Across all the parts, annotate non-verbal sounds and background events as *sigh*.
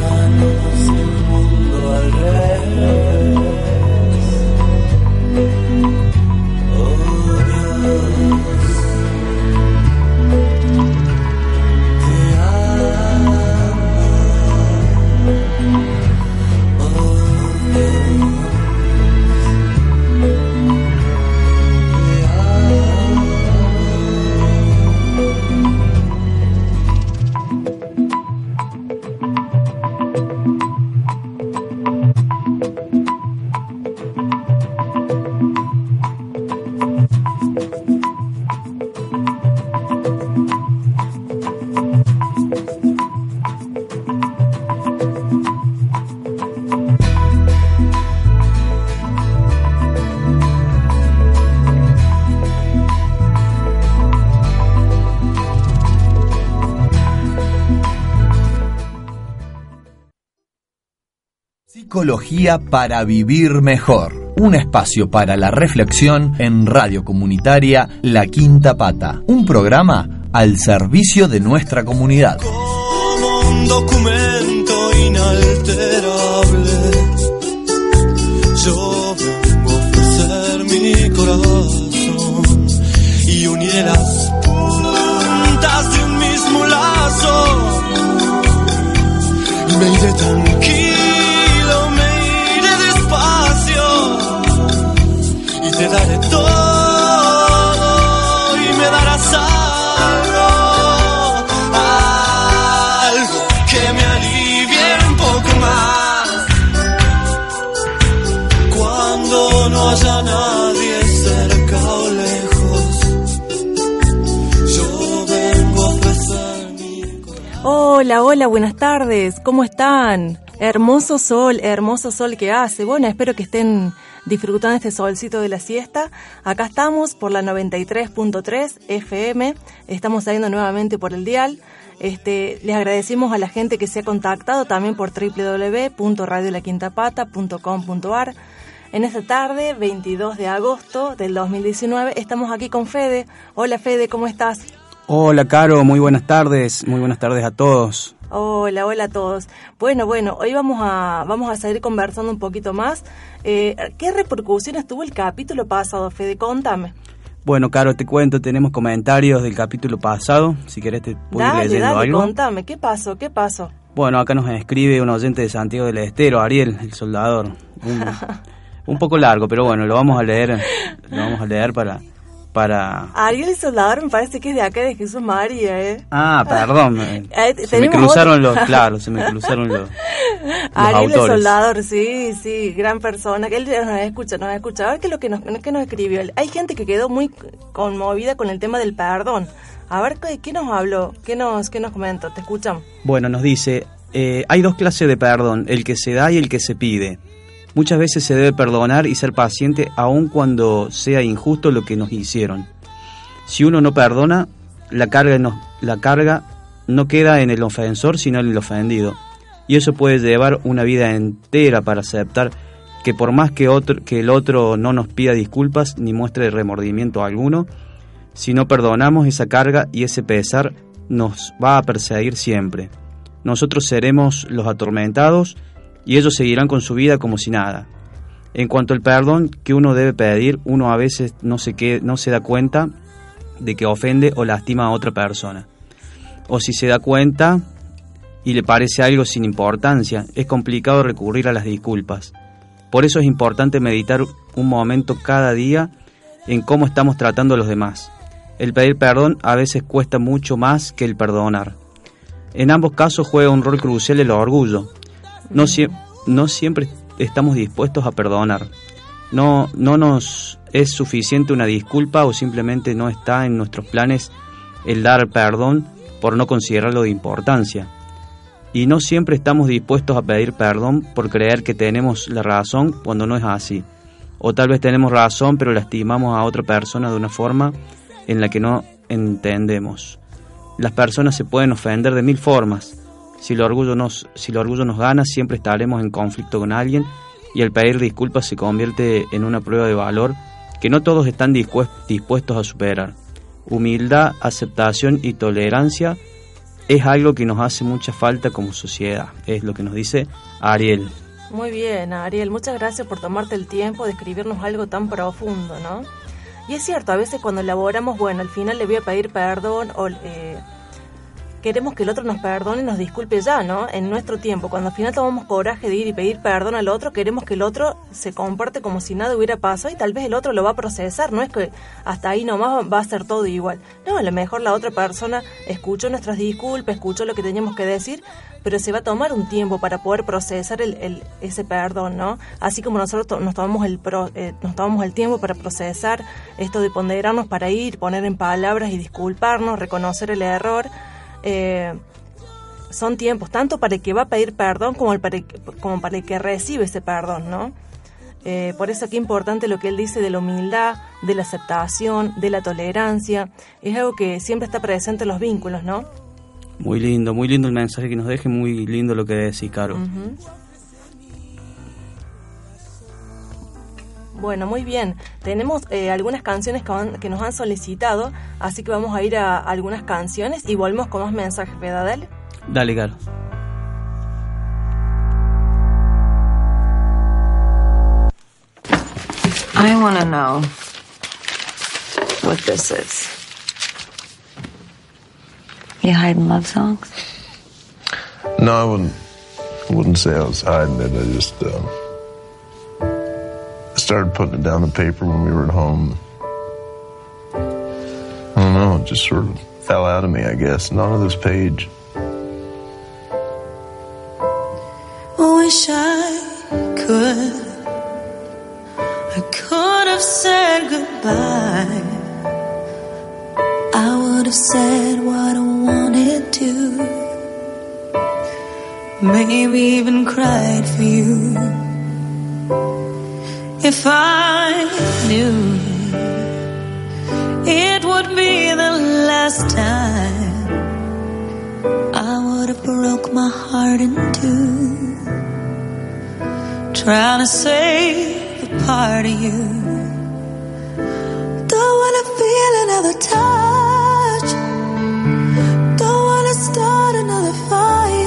manos el mundo al. Psicología para vivir mejor. Un espacio para la reflexión en radio comunitaria La Quinta Pata. Un programa al servicio de nuestra comunidad. Como un documento inalterable, yo vengo a ofrecer mi corazón y uniré las puntas de un mismo lazo me iré tranquilo, Hola, hola, buenas tardes. ¿Cómo están? Hermoso sol, hermoso sol que hace. Bueno, espero que estén disfrutando este solcito de la siesta. Acá estamos por la 93.3 FM. Estamos saliendo nuevamente por el dial. Este, les agradecemos a la gente que se ha contactado también por www.radiolaquintapata.com.ar. En esta tarde, 22 de agosto del 2019, estamos aquí con Fede. Hola Fede, ¿cómo estás? Hola, Caro, muy buenas tardes, muy buenas tardes a todos. Hola, hola a todos. Bueno, bueno, hoy vamos a, vamos a seguir conversando un poquito más. Eh, ¿Qué repercusiones tuvo el capítulo pasado, Fede? Contame. Bueno, Caro, te cuento, tenemos comentarios del capítulo pasado, si querés te puedo ir Dale, leyendo dale, algo. contame, ¿qué pasó? ¿Qué pasó? Bueno, acá nos escribe un oyente de Santiago del Estero, Ariel, el soldador. Un, *laughs* un poco largo, pero bueno, lo vamos a leer, lo vamos a leer para... para... Ariel el Soldador me parece que es de acá de Jesús María, ¿eh? Ah, perdón, *laughs* Eh, se me cruzaron otro. los, *laughs* claro, se me cruzaron los, los Ariel el autores. Soldador, sí, sí, gran persona, que él nos escucha, nos escucha. A ver qué es lo que nos, qué nos escribió. Hay gente que quedó muy conmovida con el tema del perdón. A ver, ¿qué, qué nos habló? ¿Qué nos, qué nos comentó? ¿Te escuchan? Bueno, nos dice, eh, hay dos clases de perdón, el que se da y el que se pide. Muchas veces se debe perdonar y ser paciente aun cuando sea injusto lo que nos hicieron. Si uno no perdona, la carga no, queda en el ofensor sino en el ofendido. Y eso puede llevar una vida entera para aceptar que por más que el otro no nos pida disculpas ni muestre remordimiento alguno, si no perdonamos esa carga y ese pesar nos va a perseguir siempre. Nosotros seremos los atormentados y ellos seguirán con su vida como si nada. En cuanto al perdón que uno debe pedir, uno a veces no se, que, no se da cuenta de que ofende o lastima a otra persona. O si se da cuenta y le parece algo sin importancia, es complicado recurrir a las disculpas. Por eso es importante meditar un momento cada día en cómo estamos tratando a los demás. El pedir perdón a veces cuesta mucho más que el perdonar. En ambos casos juega un rol crucial el orgullo. No, no siempre estamos dispuestos a perdonar. No, no nos es suficiente una disculpa o simplemente no está en nuestros planes el dar perdón por no considerarlo de importancia. y no siempre estamos dispuestos a pedir perdón por creer que tenemos la razón cuando no es así. O tal vez tenemos razón pero lastimamos a otra persona de una forma en la que no entendemos. Las personas se pueden ofender de mil formas. Si el orgullo nos, si el orgullo nos gana, siempre estaremos en conflicto con alguien y el pedir disculpas se convierte en una prueba de valor que no todos están dispuestos a superar. Humildad, aceptación y tolerancia es algo que nos hace mucha falta como sociedad, es lo que nos dice Ariel. Muy bien, Ariel, muchas gracias por tomarte el tiempo de escribirnos algo tan profundo, ¿no? Y es cierto, a veces cuando elaboramos, bueno, al final le voy a pedir perdón o eh, queremos que el otro nos perdone y nos disculpe ya, ¿no? En nuestro tiempo, cuando al final tomamos coraje de ir y pedir perdón al otro, queremos que el otro se comporte como si nada hubiera pasado y tal vez el otro lo va a procesar, no es que hasta ahí nomás va a ser todo igual. No, a lo mejor la otra persona escuchó nuestras disculpas, escuchó lo que teníamos que decir, pero se va a tomar un tiempo para poder procesar el, ese perdón, ¿no? Así como nosotros nos tomamos el eh, nos tomamos el tiempo para procesar esto de ponderarnos para ir, poner en palabras y disculparnos, reconocer el error eh, son tiempos tanto para el que va a pedir perdón como, el para, el, como para el que recibe ese perdón, ¿no? Eh, por eso aquí importante lo que él dice de la humildad, de la aceptación, de la tolerancia. Es algo que siempre está presente en los vínculos, ¿no? Muy lindo, muy lindo el mensaje que nos deje, muy lindo lo que decís, Caro. Bueno, muy bien. Tenemos eh, algunas canciones que, nos han solicitado, así que vamos a ir a algunas canciones y volvemos con más mensajes, ¿verdad, Dale? Dale, Garo. I want to know what this is. You hiding love songs? No, I wouldn't. I wouldn't say I was hiding it. I just. Uh... started putting it down on paper when we were at home. I don't know, it just sort of fell out of me, I guess. Not on this page. Wish I could. I could have said goodbye. I would have said what I wanted to. Maybe even cried for you. If I knew it would be the last time, I would have broke my heart in two, trying to save a part of you. Don't wanna feel another touch, don't wanna start another fire.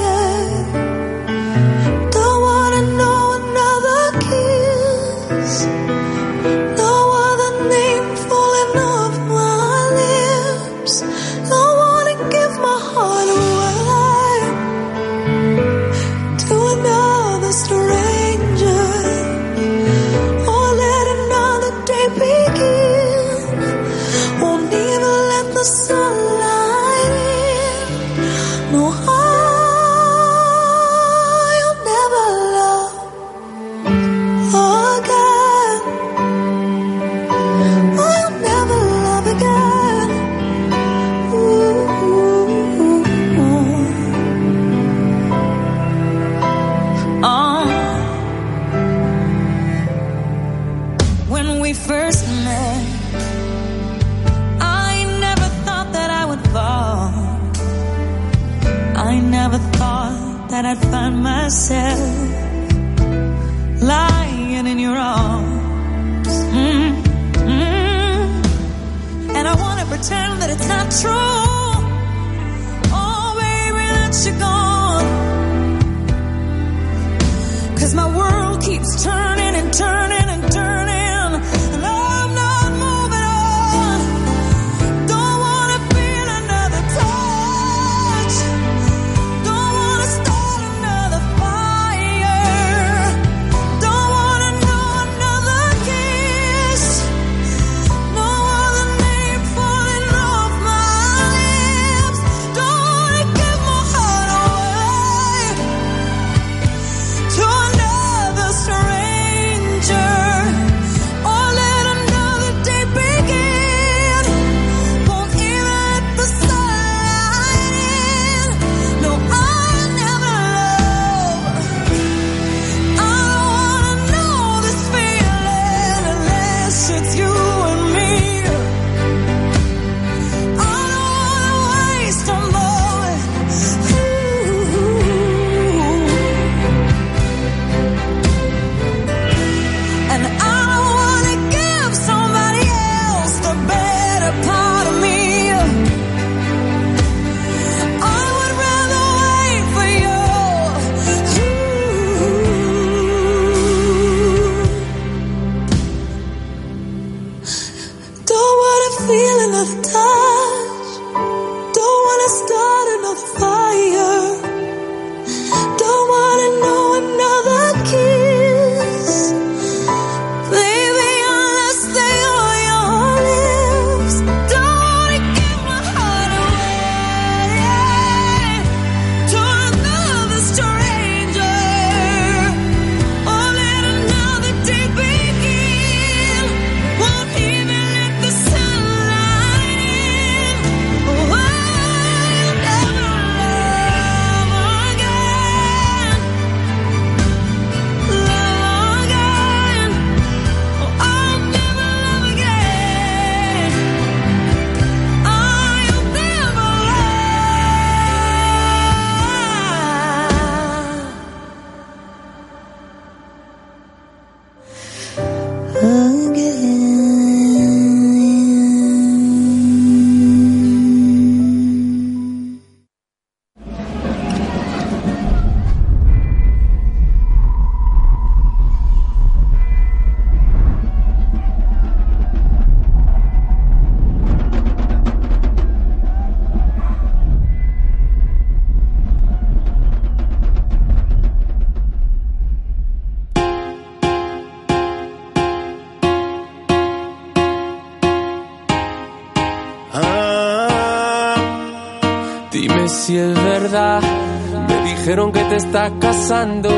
Te está casando.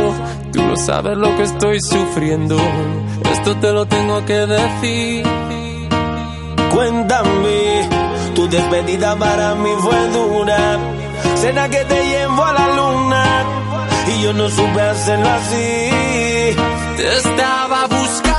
Tú no sabes lo que estoy sufriendo. Esto te lo tengo que decir. Cuéntame, tu despedida para mí fue dura. Cena que te llevo a la luna y yo no supe hacerlo así. Te estaba buscando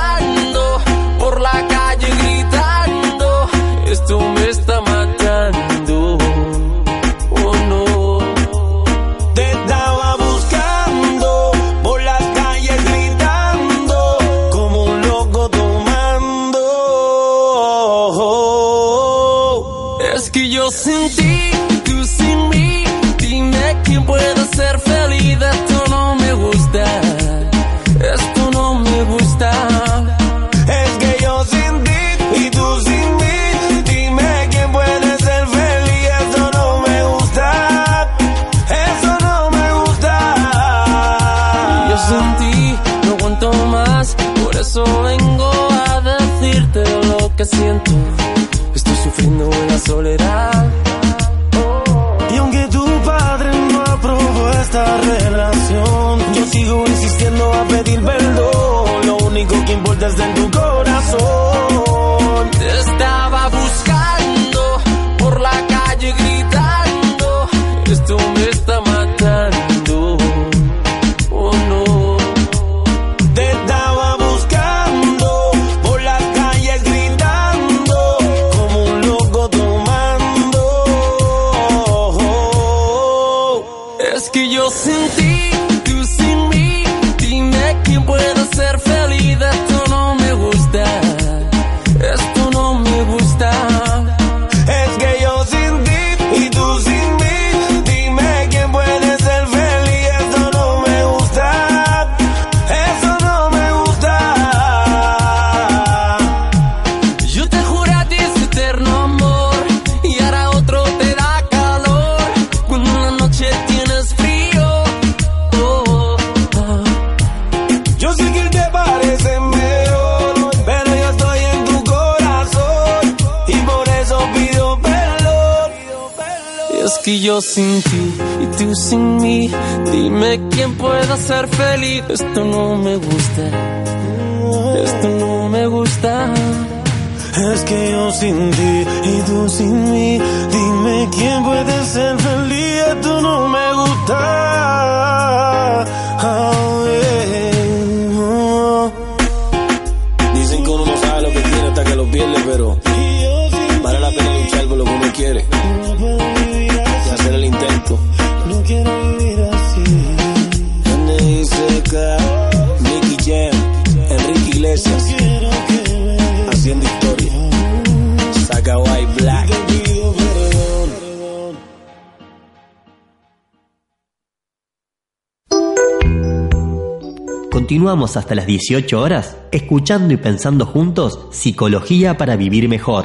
Hasta las 18 horas escuchando y pensando juntos Psicología para Vivir Mejor.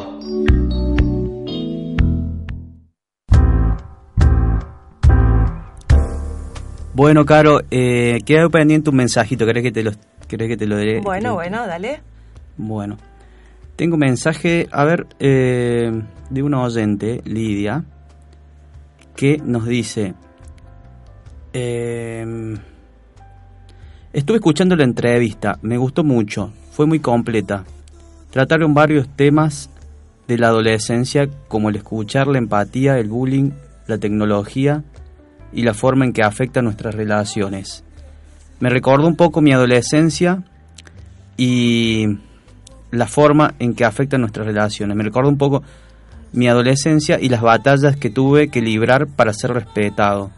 Bueno, Caro, eh, queda pendiente un mensajito. ¿Querés que te lo, querés que te lo dé? Bueno, bueno, dale. Bueno, tengo un mensaje, a ver, eh, de una oyente, Lidia, que nos dice, eh, estuve escuchando la entrevista, me gustó mucho, fue muy completa. Trataron varios temas de la adolescencia como el escuchar, la empatía, el bullying, la tecnología y la forma en que afecta nuestras relaciones. Me recordó un poco mi adolescencia y la forma en que afecta nuestras relaciones. Me recordó un poco mi adolescencia y las batallas que tuve que librar para ser respetado.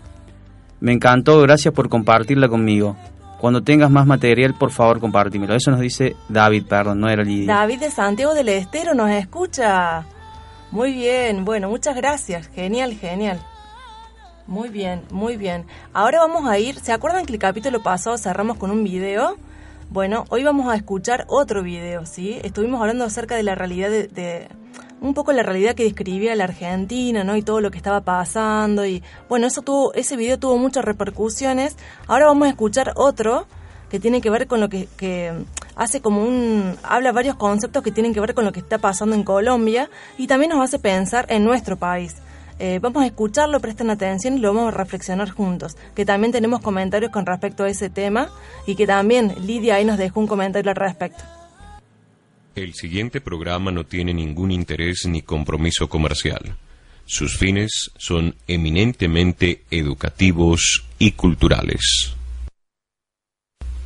Me encantó, gracias por compartirla conmigo. Cuando tengas más material, por favor, compártimelo. Eso nos dice David, perdón, no era Lidia. David de Santiago del Estero nos escucha. Muy bien, bueno, muchas gracias. Genial, genial. Muy bien, muy bien. Ahora vamos a ir, ¿se acuerdan que el capítulo pasado cerramos con un video? Bueno, hoy vamos a escuchar otro video, ¿sí? Estuvimos hablando acerca de la realidad de, de- un poco la realidad que describía la Argentina, ¿no? Y todo lo que estaba pasando y bueno, eso tuvo ese video tuvo muchas repercusiones. Ahora vamos a escuchar otro que tiene que ver con lo que, que hace como un habla varios conceptos que tienen que ver con lo que está pasando en Colombia y también nos hace pensar en nuestro país. Eh, vamos a escucharlo, presten atención y lo vamos a reflexionar juntos. Que también tenemos comentarios con respecto a ese tema y que también Lidia ahí nos dejó un comentario al respecto. El siguiente programa no tiene ningún interés ni compromiso comercial. Sus fines son eminentemente educativos y culturales.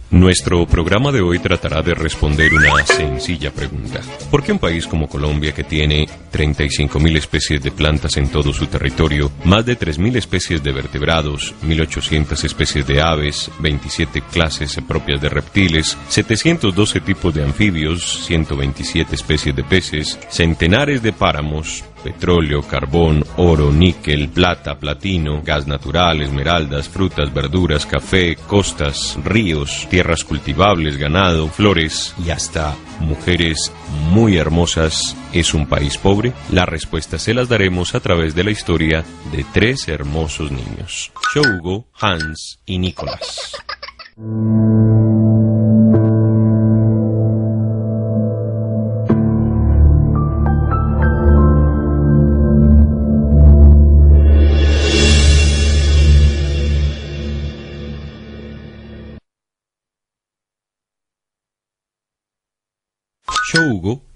Nuestro programa de hoy tratará de responder una sencilla pregunta. ¿Por qué un país como Colombia, que tiene 35.000 especies de plantas en todo su territorio, más de 3.000 especies de vertebrados, 1.800 especies de aves, 27 clases propias de reptiles, 712 tipos de anfibios, 127 especies de peces, centenares de páramos, petróleo, carbón, oro, níquel, plata, platino, gas natural, esmeraldas, frutas, verduras, café, costas, ríos, tierras cultivables, ganado, flores y hasta mujeres muy hermosas, ¿es un país pobre? La respuesta se las daremos a través de la historia de tres hermosos niños, Shougo, Hans y Nicolás.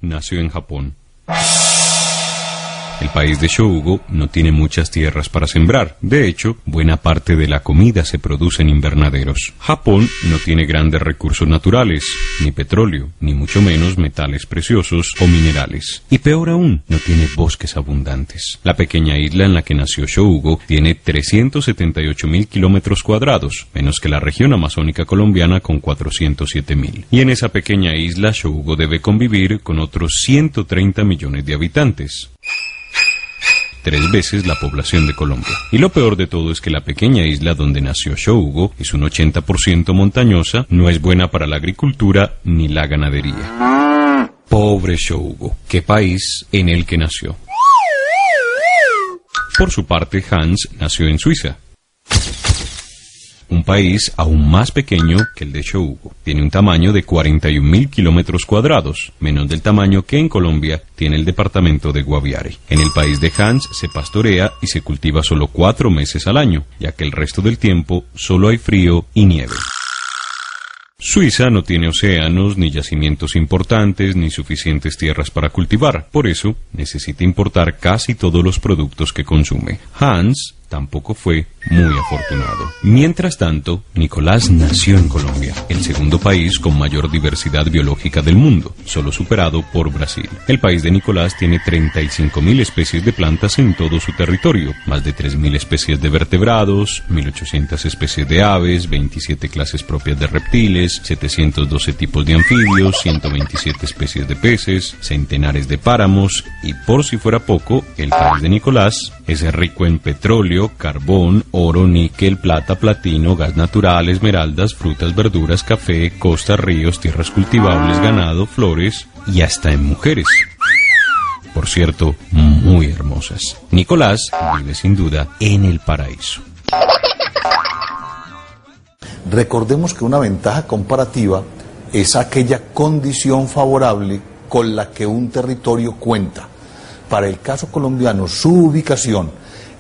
Nació en Japón. El país de Shougo no tiene muchas tierras para sembrar. De hecho, buena parte de la comida se produce en invernaderos. Japón no tiene grandes recursos naturales, ni petróleo, ni mucho menos metales preciosos o minerales. Y peor aún, no tiene bosques abundantes. La pequeña isla en la que nació Shougo tiene 378 mil kilómetros cuadrados, menos que la región amazónica colombiana con 407 mil. Y en esa pequeña isla Shougo debe convivir con otros 130 millones de habitantes tres veces la población de Colombia. Y lo peor de todo es que la pequeña isla donde nació Shougo es un 80% montañosa, no es buena para la agricultura ni la ganadería. Pobre Shougo, qué país en el que nació. Por su parte, Hans nació en Suiza un país aún más pequeño que el de Shougo. Tiene un tamaño de 41.000 kilómetros cuadrados, menos del tamaño que en Colombia tiene el departamento de Guaviare. En el país de Hans se pastorea y se cultiva solo cuatro meses al año, ya que el resto del tiempo solo hay frío y nieve. Suiza no tiene océanos, ni yacimientos importantes, ni suficientes tierras para cultivar. Por eso, necesita importar casi todos los productos que consume. Hans tampoco fue muy afortunado. Mientras tanto, Nicolás nació en Colombia, el segundo país con mayor diversidad biológica del mundo, solo superado por Brasil. El país de Nicolás tiene 35.000 especies de plantas en todo su territorio, más de 3.000 especies de vertebrados, 1.800 especies de aves, 27 clases propias de reptiles, 712 tipos de anfibios, 127 especies de peces, centenares de páramos y por si fuera poco, el país de Nicolás es rico en petróleo, carbón, oro, níquel, plata, platino, gas natural, esmeraldas, frutas, verduras, café, costas, ríos, tierras cultivables, ganado, flores y hasta en mujeres. Por cierto, muy hermosas. Nicolás vive sin duda en el paraíso. Recordemos que una ventaja comparativa es aquella condición favorable con la que un territorio cuenta. Para el caso colombiano, su ubicación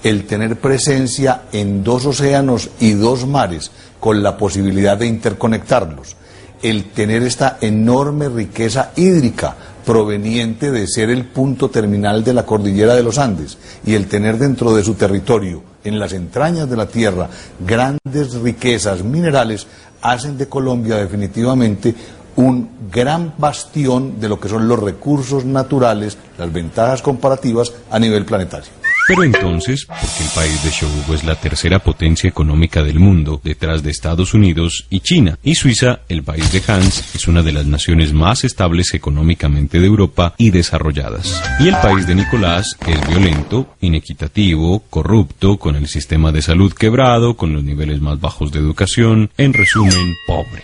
el tener presencia en dos océanos y dos mares con la posibilidad de interconectarlos, el tener esta enorme riqueza hídrica proveniente de ser el punto terminal de la cordillera de los Andes y el tener dentro de su territorio, en las entrañas de la tierra, grandes riquezas minerales, hacen de Colombia definitivamente un gran bastión de lo que son los recursos naturales, las ventajas comparativas a nivel planetario. Pero entonces, porque el país de Shougo es la tercera potencia económica del mundo, detrás de Estados Unidos y China, y Suiza, el país de Hans, es una de las naciones más estables económicamente de Europa y desarrolladas. Y el país de Nicolás es violento, inequitativo, corrupto, con el sistema de salud quebrado, con los niveles más bajos de educación, en resumen, pobre.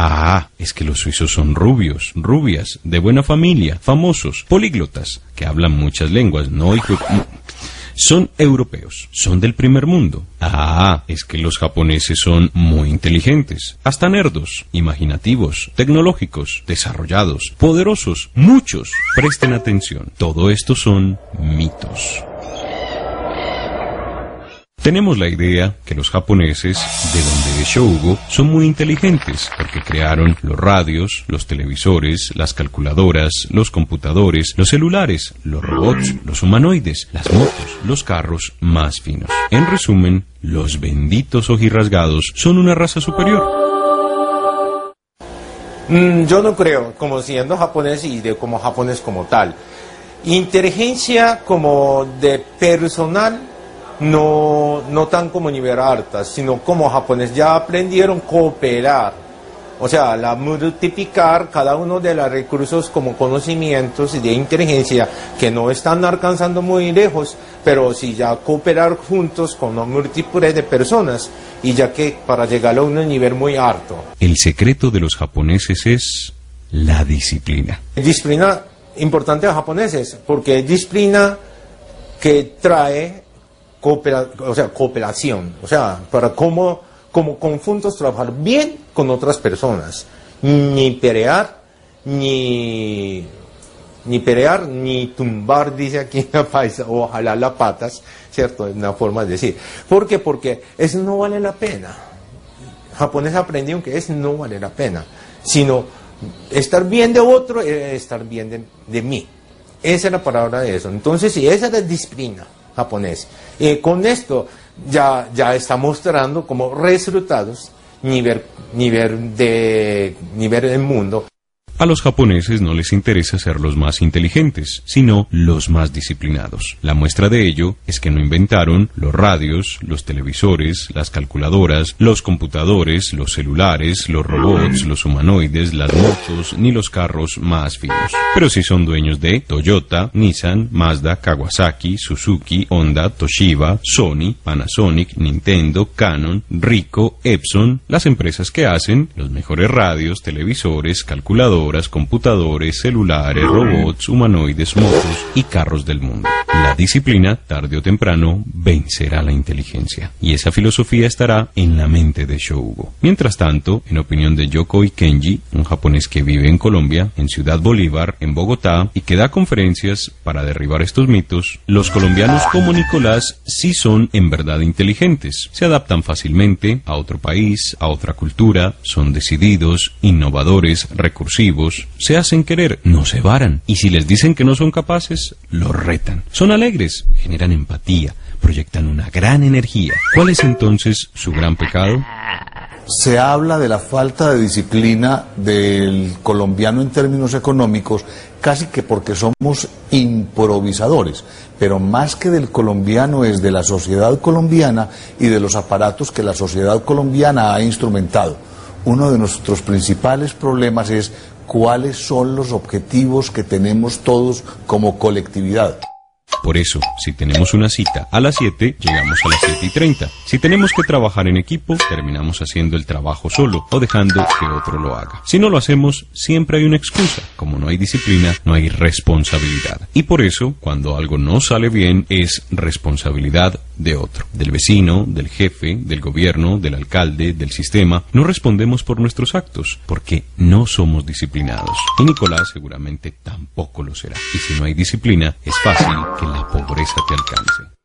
Ah, es que los suizos son rubios, rubias, de buena familia, famosos, políglotas, que hablan muchas lenguas, no hijo... Son europeos, son del primer mundo. Ah, es que los japoneses son muy inteligentes, hasta nerdos, imaginativos, tecnológicos, desarrollados, poderosos, muchos. Presten atención, todo esto son mitos. Tenemos la idea que los japoneses, de donde es Shougo, son muy inteligentes porque crearon los radios, los televisores, las calculadoras, los computadores, los celulares, los robots, los humanoides, las motos, los carros más finos. En resumen, los benditos ojirrasgados son una raza superior. Mm, yo no creo, como siendo japonés y de como japonés como tal. Inteligencia como de personal no, no tan como nivel alta, sino como japonés ya aprendieron cooperar. O sea, la multiplicar cada uno de los recursos como conocimientos y de inteligencia que no están alcanzando muy lejos, pero sí ya cooperar juntos con un múltiples de personas y ya que para llegar a un nivel muy alto. El secreto de los japoneses es la disciplina. Disciplina importante a japoneses, porque disciplina que trae coopera, o sea, cooperación, o sea, para cómo como conjuntos trabajar bien con otras personas, ni pelear, ni, ni pelear, ni tumbar, dice aquí en la paisa, o jalar las patas, ¿cierto? Es una forma de decir. ¿Por qué? Porque eso no vale la pena. Japonés aprendieron que eso no vale la pena, sino estar bien de otro es estar bien de, de mí. Esa es la palabra de eso. Entonces, si esa es la disciplina japonés. Y con esto ya, ya está mostrando como resultados nivel, nivel, de, nivel del mundo. A los japoneses no les interesa ser los más inteligentes, sino los más disciplinados. La muestra de ello es que no inventaron los radios, los televisores, las calculadoras, los computadores, los celulares, los robots, los humanoides, las motos, ni los carros más finos. Pero sí son dueños de Toyota, Nissan, Mazda, Kawasaki, Suzuki, Honda, Toshiba, Sony, Panasonic, Nintendo, Canon, Ricoh, Epson, las empresas que hacen los mejores radios, televisores, calculadores, computadores, celulares, robots, humanoides, motos y carros del mundo. La disciplina, tarde o temprano, vencerá la inteligencia. Y esa filosofía estará en la mente de Shougo. Mientras tanto, en opinión de Yoko Kenji, un japonés que vive en Colombia, en Ciudad Bolívar, en Bogotá, y que da conferencias para derribar estos mitos, los colombianos como Nicolás sí son en verdad inteligentes. Se adaptan fácilmente a otro país, a otra cultura, son decididos, innovadores, recursivos, se hacen querer, no se varan. Y si les dicen que no son capaces, los retan. Son alegres, generan empatía, proyectan una gran energía. ¿Cuál es entonces su gran pecado? Se habla de la falta de disciplina del colombiano en términos económicos, casi que porque somos improvisadores, pero más que del colombiano es de la sociedad colombiana y de los aparatos que la sociedad colombiana ha instrumentado. Uno de nuestros principales problemas es cuáles son los objetivos que tenemos todos como colectividad. Por eso, si tenemos una cita a las 7, llegamos a las 7 y 30. Si tenemos que trabajar en equipo, terminamos haciendo el trabajo solo o dejando que otro lo haga. Si no lo hacemos, siempre hay una excusa. Como no hay disciplina, no hay responsabilidad. Y por eso, cuando algo no sale bien, es responsabilidad de otro, del vecino, del jefe, del gobierno, del alcalde, del sistema. No respondemos por nuestros actos, porque no somos disciplinados. Y Nicolás seguramente tampoco lo será. Y si no hay disciplina, es fácil que la pobreza te alcance.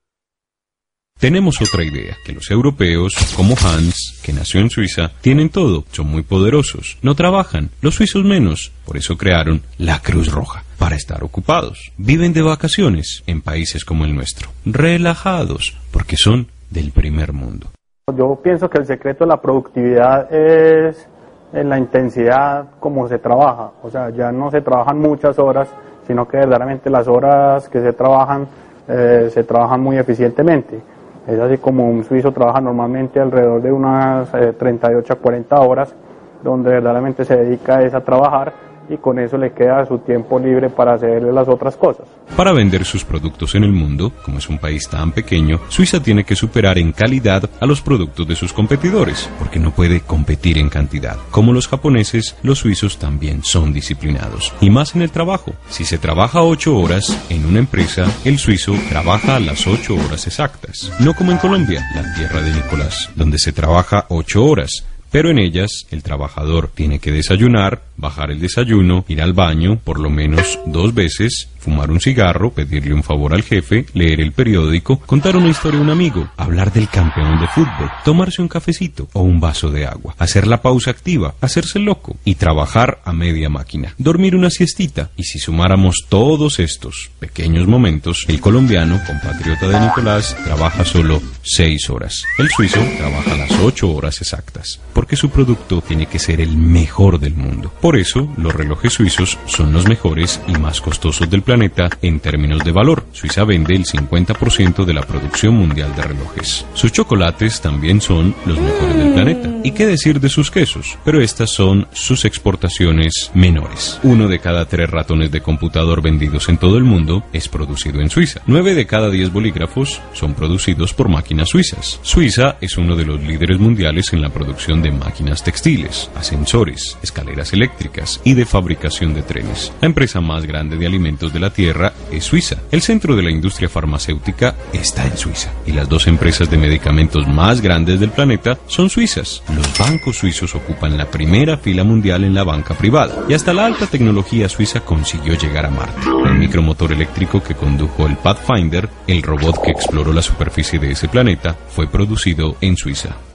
Tenemos otra idea, que los europeos, como Hans, que nació en Suiza, tienen todo, son muy poderosos, no trabajan, los suizos menos, por eso crearon la Cruz Roja, para estar ocupados. Viven de vacaciones en países como el nuestro, relajados, porque son del primer mundo. Yo pienso que el secreto de la productividad es en la intensidad como se trabaja, o sea, ya no se trabajan muchas horas, sino que verdaderamente las horas que se trabajan eh, se trabajan muy eficientemente. Es así como un suizo trabaja normalmente alrededor de unas 38 eh, a 40 horas, donde verdaderamente se dedica a trabajar y con eso le queda su tiempo libre para hacer las otras cosas. Para vender sus productos en el mundo, como es un país tan pequeño, Suiza tiene que superar en calidad a los productos de sus competidores, porque no puede competir en cantidad. Como los japoneses, los suizos también son disciplinados, y más en el trabajo. Si se trabaja ocho horas en una empresa, el suizo trabaja las ocho horas exactas. No como en Colombia, la tierra de Nicolás, donde se trabaja ocho horas, pero en ellas el trabajador tiene que desayunar, bajar el desayuno, ir al baño por lo menos dos veces, fumar un cigarro, pedirle un favor al jefe, leer el periódico, contar una historia a un amigo, hablar del campeón de fútbol, tomarse un cafecito o un vaso de agua, hacer la pausa activa, hacerse loco y trabajar a media máquina, dormir una siestita y si sumáramos todos estos pequeños momentos, el colombiano, compatriota de Nicolás, trabaja solo seis horas. El suizo trabaja las ocho horas exactas, porque su producto tiene que ser el mejor del mundo. Por eso, los relojes suizos son los mejores y más costosos del planeta en términos de valor. Suiza vende el 50% de la producción mundial de relojes. Sus chocolates también son los mejores del planeta. ¿Y qué decir de sus quesos? Pero estas son sus exportaciones menores. Uno de cada tres ratones de computador vendidos en todo el mundo es producido en Suiza. Nueve de cada diez bolígrafos son producidos por máquinas suizas. Suiza es uno de los líderes mundiales en la producción de máquinas textiles, ascensores, escaleras eléctricas, y de fabricación de trenes. La empresa más grande de alimentos de la Tierra es Suiza. El centro de la industria farmacéutica está en Suiza. Y las dos empresas de medicamentos más grandes del planeta son suizas. Los bancos suizos ocupan la primera fila mundial en la banca privada. Y hasta la alta tecnología suiza consiguió llegar a Marte. El micromotor eléctrico que condujo el Pathfinder, el robot que exploró la superficie de ese planeta, fue producido en Suiza.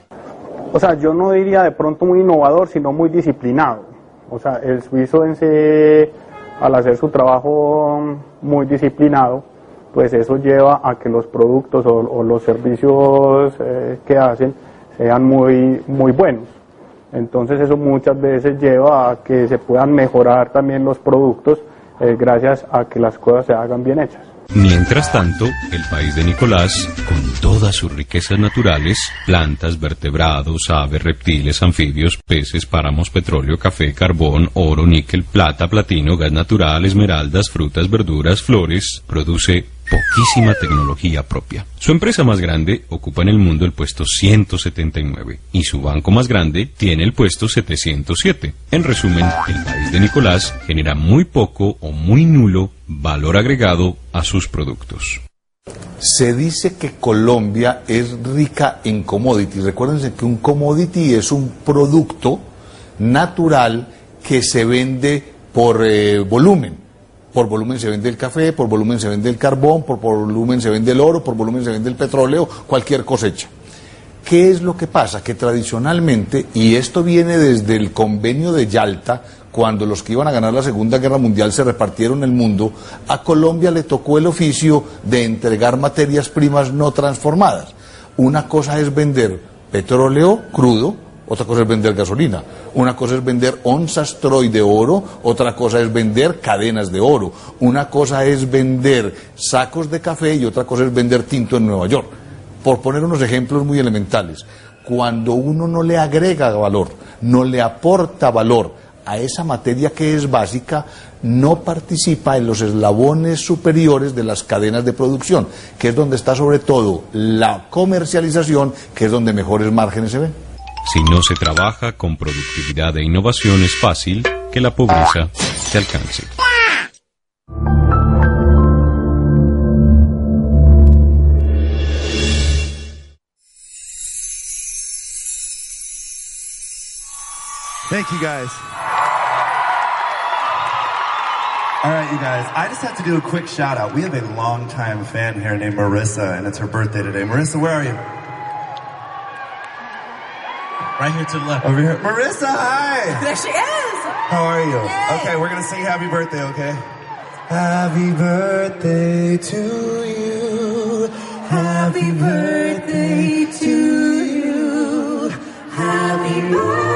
O sea, yo no diría de pronto muy innovador, sino muy disciplinado. O sea, el suizo en sí, al hacer su trabajo muy disciplinado, pues eso lleva a que los productos o, los servicios eh, que hacen sean muy, muy buenos. Entonces eso muchas veces lleva a que se puedan mejorar también los productos eh, gracias a que las cosas se hagan bien hechas. Mientras tanto, el país de Nicolás, con todas sus riquezas naturales, plantas, vertebrados, aves, reptiles, anfibios, peces, páramos, petróleo, café, carbón, oro, níquel, plata, platino, gas natural, esmeraldas, frutas, verduras, flores, produce poquísima tecnología propia. Su empresa más grande ocupa en el mundo el puesto 179 y su banco más grande tiene el puesto 707. En resumen, el país de Nicolás genera muy poco o muy nulo valor agregado a sus productos. Se dice que Colombia es rica en commodities. Recuérdense que un commodity es un producto natural que se vende por eh, volumen por volumen se vende el café, por volumen se vende el carbón, por, volumen se vende el oro, por volumen se vende el petróleo, cualquier cosecha. ¿Qué es lo que pasa? Que tradicionalmente, y esto viene desde el convenio de Yalta, cuando los que iban a ganar la Segunda Guerra Mundial se repartieron el mundo, a Colombia le tocó el oficio de entregar materias primas no transformadas. Una cosa es vender petróleo crudo, otra cosa es vender gasolina. Una cosa es vender onzas Troy de oro, otra cosa es vender cadenas de oro. Una cosa es vender sacos de café y otra cosa es vender tinto en Nueva York. Por poner unos ejemplos muy elementales. Cuando uno no le agrega valor, no le aporta valor a esa materia que es básica, no participa en los eslabones superiores de las cadenas de producción, que es donde está sobre todo la comercialización, que es donde mejores márgenes se ven. Si no se trabaja con productividad e innovación es fácil que la pobreza se alcance. Thank you guys. All right, you guys. I just have to do a quick shout out. We have a long-time fan here named Marissa, and it's her birthday today. Marissa, where are you? Right here to the left. Over here. Marissa, hi. There she is. How are you? Yay. Okay, we're going to sing happy birthday, okay? Happy birthday to you. Happy birthday to you. Happy birthday,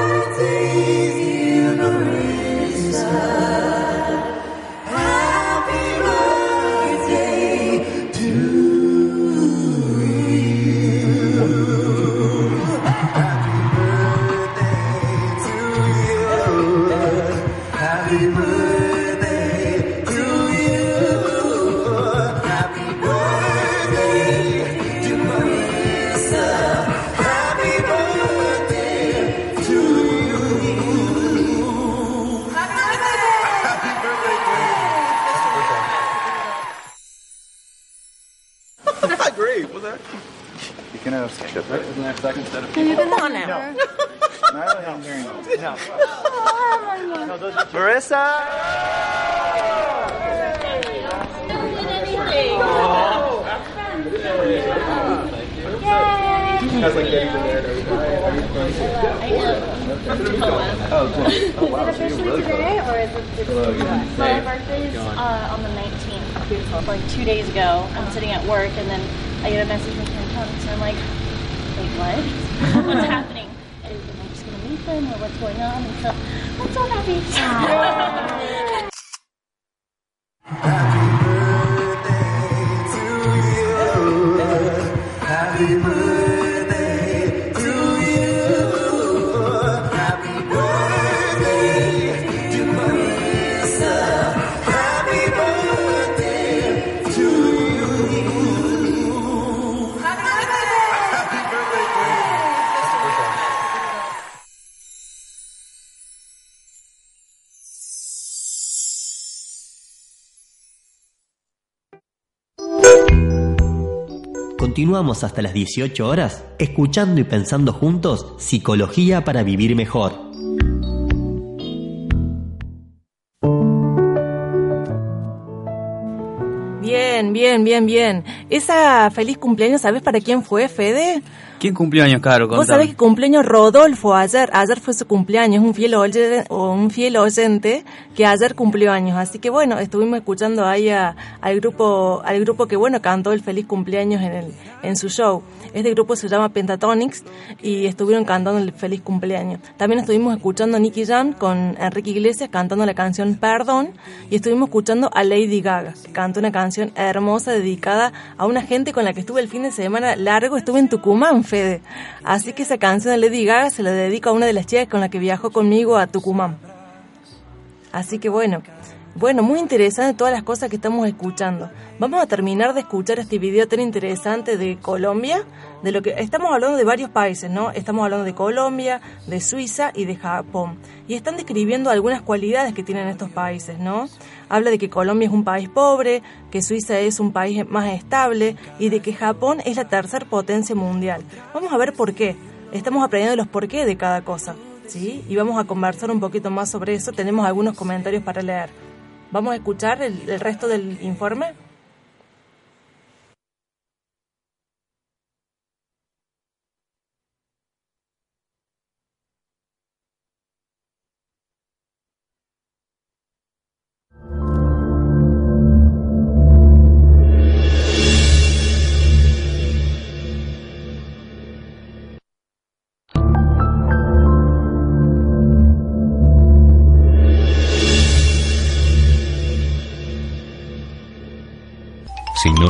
Right? Isn't there second instead of people? Come on now. No. Not really, No. no. Marissa! Oh, cool. Is it officially today or is it my birthday's uh, on the 19th? Like two days ago, I'm sitting at work and then I get a message from and I'm like, wait, what? *laughs* what's happening? Is, am I just going to meet them or what's going on? And so I'm so happy. Happy birthday Continuamos hasta las 18 horas escuchando y pensando juntos Psicología para Vivir Mejor. Bien, bien, bien, bien. Esa feliz cumpleaños, ¿sabes para quién fue, Fede? ¿Quién cumplió años, Caro? Vos sabés que cumpleaños Rodolfo ayer, ayer fue su cumpleaños, un fiel, oye- o un fiel oyente que ayer cumplió años, así que bueno, estuvimos escuchando ahí a- al grupo, al grupo que bueno cantó el feliz cumpleaños en el, en su show. Este grupo se llama Pentatonics y estuvieron cantando el feliz cumpleaños. También estuvimos escuchando a Nicky Jam con Enrique Iglesias cantando la canción Perdón y estuvimos escuchando a Lady Gaga, que cantó una canción hermosa dedicada a una gente con la que estuve el fin de semana largo, estuve en Tucumán, Así que esa canción de Lady Gaga se la dedico a una de las chicas con la que viajó conmigo a Tucumán. Así que bueno, bueno, muy interesante todas las cosas que estamos escuchando. Vamos a terminar de escuchar este video tan interesante de Colombia, de lo que estamos hablando de varios países, ¿no? Estamos hablando de Colombia, de Suiza y de Japón. Y están describiendo algunas cualidades que tienen estos países, ¿no? Habla de que Colombia es un país pobre, que Suiza es un país más estable y de que Japón es la tercer potencia mundial. Vamos a ver por qué. Estamos aprendiendo los por qué de cada cosa. ¿sí? Y vamos a conversar un poquito más sobre eso. Tenemos algunos comentarios para leer. ¿Vamos a escuchar el resto del informe?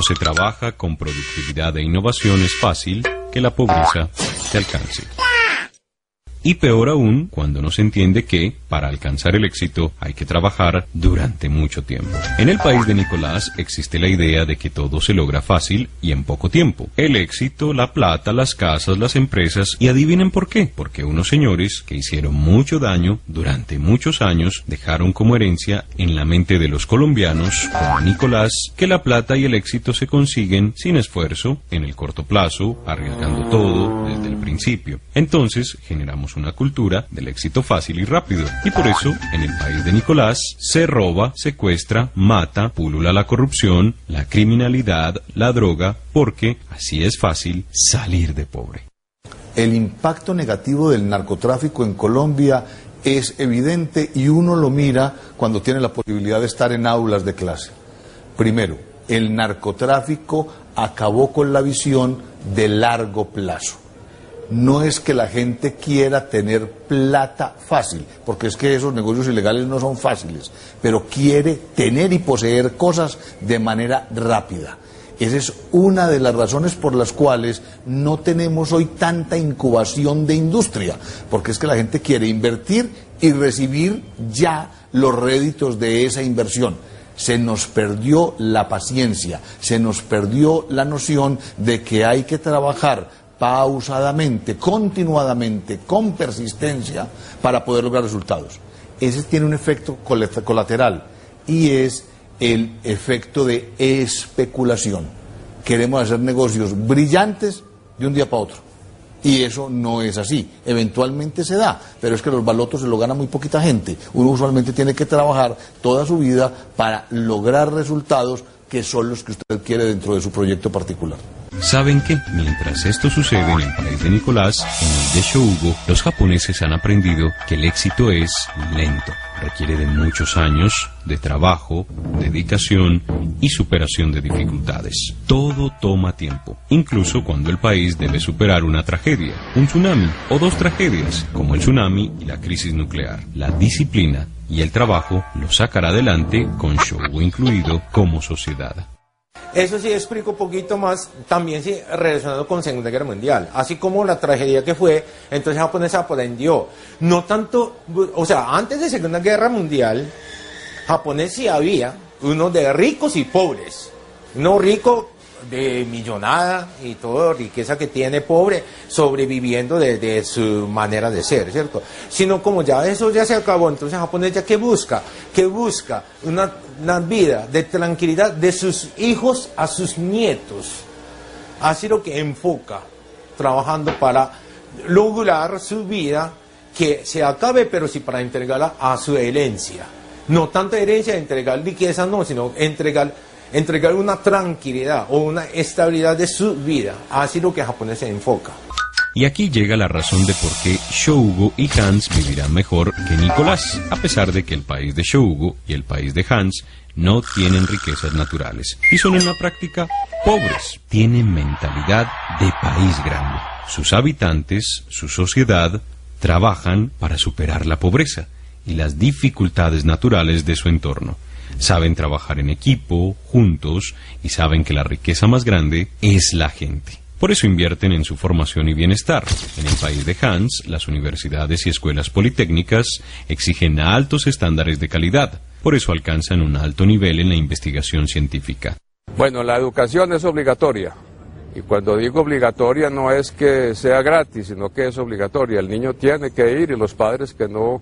Se trabaja con productividad e innovación es fácil que la pobreza te alcance. Y peor aún cuando no se entiende que, para alcanzar el éxito, hay que trabajar durante mucho tiempo. En el país de Nicolás existe la idea de que todo se logra fácil y en poco tiempo. El éxito, la plata, las casas, las empresas, y adivinen por qué. Porque unos señores que hicieron mucho daño durante muchos años dejaron como herencia en la mente de los colombianos, como Nicolás, que la plata y el éxito se consiguen sin esfuerzo, en el corto plazo, arriesgando todo desde el principio. Entonces generamos una cultura del éxito fácil y rápido. Y por eso, en el país de Nicolás, se roba, secuestra, mata, pulula la corrupción, la criminalidad, la droga, porque así es fácil salir de pobre. El impacto negativo del narcotráfico en Colombia es evidente y uno lo mira cuando tiene la posibilidad de estar en aulas de clase. Primero, el narcotráfico acabó con la visión de largo plazo. No es que la gente quiera tener plata fácil, porque es que esos negocios ilegales no son fáciles, pero quiere tener y poseer cosas de manera rápida. Esa es una de las razones por las cuales no tenemos hoy tanta incubación de industria, porque es que la gente quiere invertir y recibir ya los réditos de esa inversión. Se nos perdió la paciencia, se nos perdió la noción de que hay que trabajar pausadamente, continuadamente, con persistencia para poder lograr resultados. Ese tiene un efecto col- colateral y es el efecto de especulación. Queremos hacer negocios brillantes de un día para otro Y eso no es así. Eventualmente se da, pero es que los balotos se lo gana muy poquita gente. Uno usualmente tiene que trabajar toda su vida para lograr resultados que son los que usted quiere dentro de su proyecto particular. Saben que, mientras esto sucede en el país de Nicolás, en el de Shougo, los japoneses han aprendido que el éxito es lento. Requiere de muchos años de trabajo, dedicación y superación de dificultades. Todo toma tiempo, incluso cuando el país debe superar una tragedia, un tsunami o dos tragedias, como el tsunami y la crisis nuclear. La disciplina y el trabajo lo sacará adelante con Shougo incluido como sociedad. Eso sí explico un poquito más, también sí, relacionado con Segunda Guerra Mundial. Así como la tragedia que fue, entonces japonés aprendió. No tanto, o sea, antes de Segunda Guerra Mundial, japonés sí había uno de ricos y pobres. Uno rico de millonada y toda riqueza que tiene pobre sobreviviendo de, su manera de ser, ¿cierto? Sino como ya eso ya se acabó, entonces japonés ya que busca, que busca una, una vida de tranquilidad de sus hijos a sus nietos. Así lo que enfoca, trabajando para lograr su vida que se acabe, pero sí para entregarla a su herencia. No tanta herencia, entregar riqueza, no, sino entregar entregar una tranquilidad o una estabilidad de su vida. Así lo que el japonés se enfoca. Y aquí llega la razón de por qué Shougo y Hans vivirán mejor que Nicolás, a pesar de que el país de Shougo y el país de Hans no tienen riquezas naturales y son en la práctica pobres. Tienen mentalidad de país grande. Sus habitantes, su sociedad, trabajan para superar la pobreza y las dificultades naturales de su entorno. Saben trabajar en equipo, juntos, y saben que la riqueza más grande es la gente. Por eso invierten en su formación y bienestar. En el país de Hans, las universidades y escuelas politécnicas exigen altos estándares de calidad. Por eso alcanzan un alto nivel en la investigación científica. Bueno, la educación es obligatoria. Y cuando digo obligatoria no es que sea gratis, sino que es obligatoria. El niño tiene que ir y los padres que no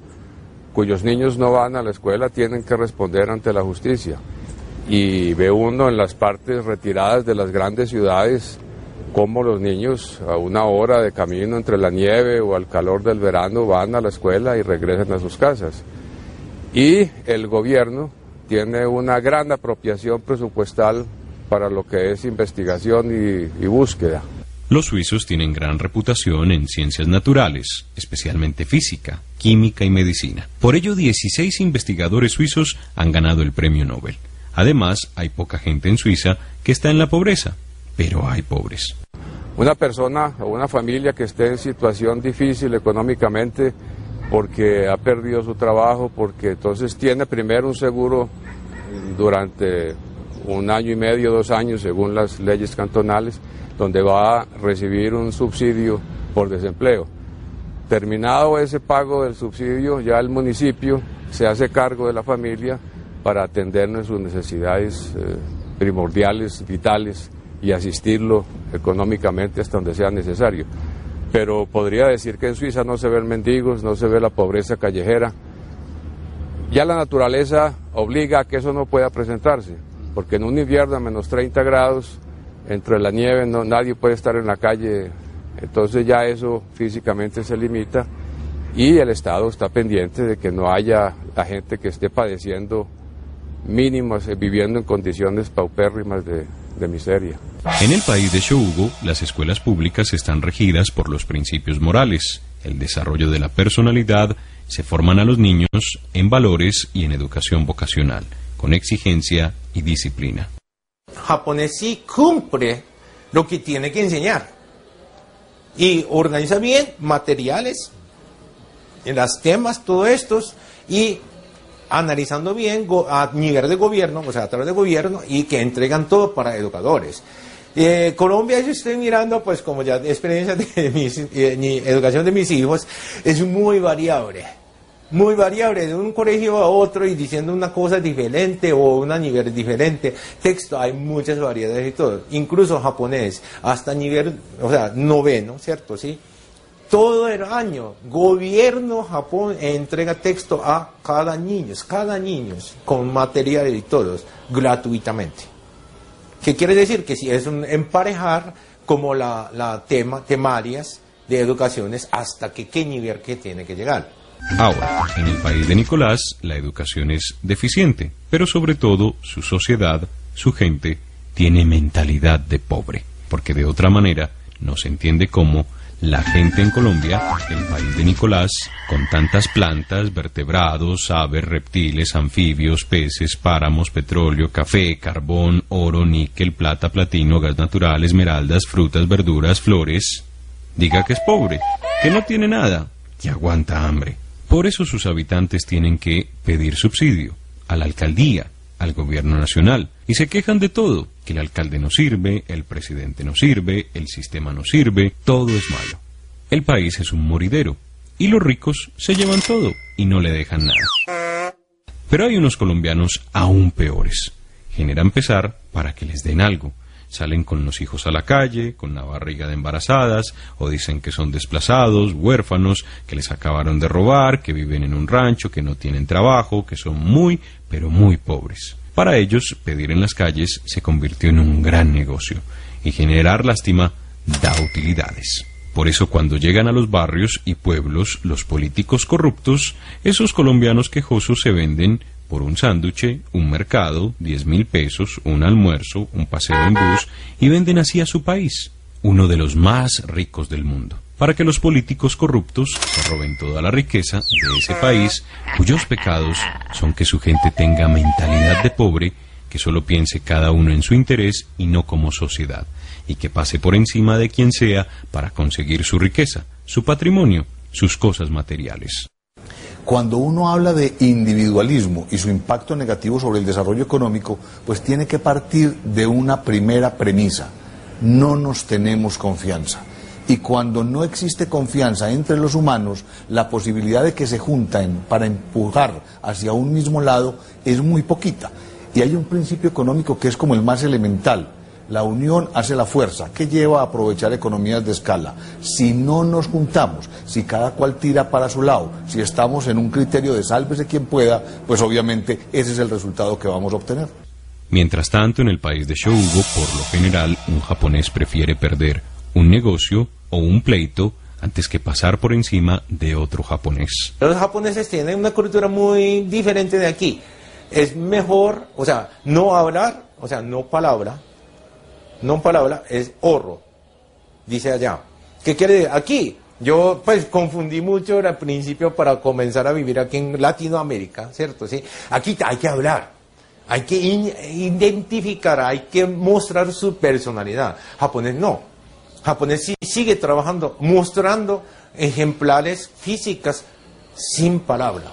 cuyos niños no van a la escuela tienen que responder ante la justicia. Y ve uno en las partes retiradas de las grandes ciudades cómo los niños a una hora de camino entre la nieve o al calor del verano van a la escuela y regresan a sus casas. Y el gobierno tiene una gran apropiación presupuestal para lo que es investigación y, y búsqueda. Los suizos tienen gran reputación en ciencias naturales, especialmente física, química y medicina. Por ello, 16 investigadores suizos han ganado el premio Nobel. Además, hay poca gente en Suiza que está en la pobreza, pero hay pobres. Una persona o una familia que esté en situación difícil económicamente porque ha perdido su trabajo, porque entonces tiene primero un seguro durante un año y medio, dos años, según las leyes cantonales, donde va a recibir un subsidio por desempleo. Terminado ese pago del subsidio, ya el municipio se hace cargo de la familia para atender sus necesidades eh, primordiales, vitales y asistirlo económicamente hasta donde sea necesario. Pero podría decir que en Suiza no se ven mendigos, no se ve la pobreza callejera. Ya la naturaleza obliga a que eso no pueda presentarse, porque en un invierno a menos 30 grados, entre la nieve, no, nadie puede estar en la calle, entonces ya eso físicamente se limita y el Estado está pendiente de que no haya la gente que esté padeciendo mínimas, eh, viviendo en condiciones paupérrimas de, de miseria. En el país de Shougo, las escuelas públicas están regidas por los principios morales, el desarrollo de la personalidad, se forman a los niños en valores y en educación vocacional, con exigencia y disciplina. japonés sí cumple lo que tiene que enseñar y organiza bien materiales los temas, todos estos y analizando bien a nivel de gobierno, o sea, a través de gobierno y que entregan todo para educadores. Eh, Colombia, yo estoy mirando, pues como ya experiencia de mis, eh, educación de mis hijos, es muy variable muy variable de un colegio a otro y diciendo una cosa diferente o un nivel diferente. Texto, hay muchas variedades y todo. Incluso japonés, hasta nivel, o sea, noveno, ¿cierto? Sí. Todo el año, gobierno Japón entrega texto a cada niño, cada niño, con material y todos, gratuitamente. ¿Qué quiere decir? Que si es un emparejar como la, la tema, temarias, de educaciones hasta que qué nivel que tiene que llegar. Ahora, en el país de Nicolás, la educación es deficiente, pero sobre todo su sociedad, su gente, tiene mentalidad de pobre, porque de otra manera no se entiende cómo la gente en Colombia, el país de Nicolás, con tantas plantas, vertebrados, aves, reptiles, anfibios, peces, páramos, petróleo, café, carbón, oro, níquel, plata, platino, gas natural, esmeraldas, frutas, verduras, flores, diga que es pobre, que no tiene nada, que aguanta hambre. Por eso sus habitantes tienen que pedir subsidio a la alcaldía, al gobierno nacional, y se quejan de todo, que el alcalde no sirve, el presidente no sirve, el sistema no sirve, todo es malo. El país es un moridero, y los ricos se llevan todo y no le dejan nada. Pero hay unos colombianos aún peores. Generan pesar para que les den algo. Salen con los hijos a la calle, con la barriga de embarazadas, o dicen que son desplazados, huérfanos, que les acabaron de robar, que viven en un rancho, que no tienen trabajo, que son muy, pero muy pobres. Para ellos, pedir en las calles se convirtió en un gran negocio, y generar lástima da utilidades. Por eso cuando llegan a los barrios y pueblos los políticos corruptos, esos colombianos quejosos se venden por un sándwich, un mercado, diez mil pesos, un almuerzo, un paseo en bus, y venden así a su país, uno de los más ricos del mundo, para que los políticos corruptos roben toda la riqueza de ese país, cuyos pecados son que su gente tenga mentalidad de pobre, que solo piense cada uno en su interés y no como sociedad, y que pase por encima de quien sea para conseguir su riqueza, su patrimonio, sus cosas materiales. Cuando uno habla de individualismo y su impacto negativo sobre el desarrollo económico, pues tiene que partir de una primera premisa. No nos tenemos confianza. Y cuando no existe confianza entre los humanos, la posibilidad de que se junten para empujar hacia un mismo lado es muy poquita. Y hay un principio económico que es como el más elemental. La unión hace la fuerza, que lleva a aprovechar economías de escala. Si no nos juntamos, si cada cual tira para su lado, si estamos en un criterio de sálvese quien pueda, pues obviamente ese es el resultado que vamos a obtener. Mientras tanto, en el país de Shogo, por lo general, un japonés prefiere perder un negocio o un pleito antes que pasar por encima de otro japonés. Los japoneses tienen una cultura muy diferente de aquí. Es mejor, o sea, no hablar, o sea, no palabra, no palabra, es horro, dice allá. ¿Qué quiere decir? Aquí, yo pues confundí mucho al principio para comenzar a vivir aquí en Latinoamérica, ¿cierto? ¿Sí? Aquí hay que hablar, hay que identificar, hay que mostrar su personalidad. Japonés no. Japonés sí sigue trabajando, mostrando ejemplares físicas sin palabra.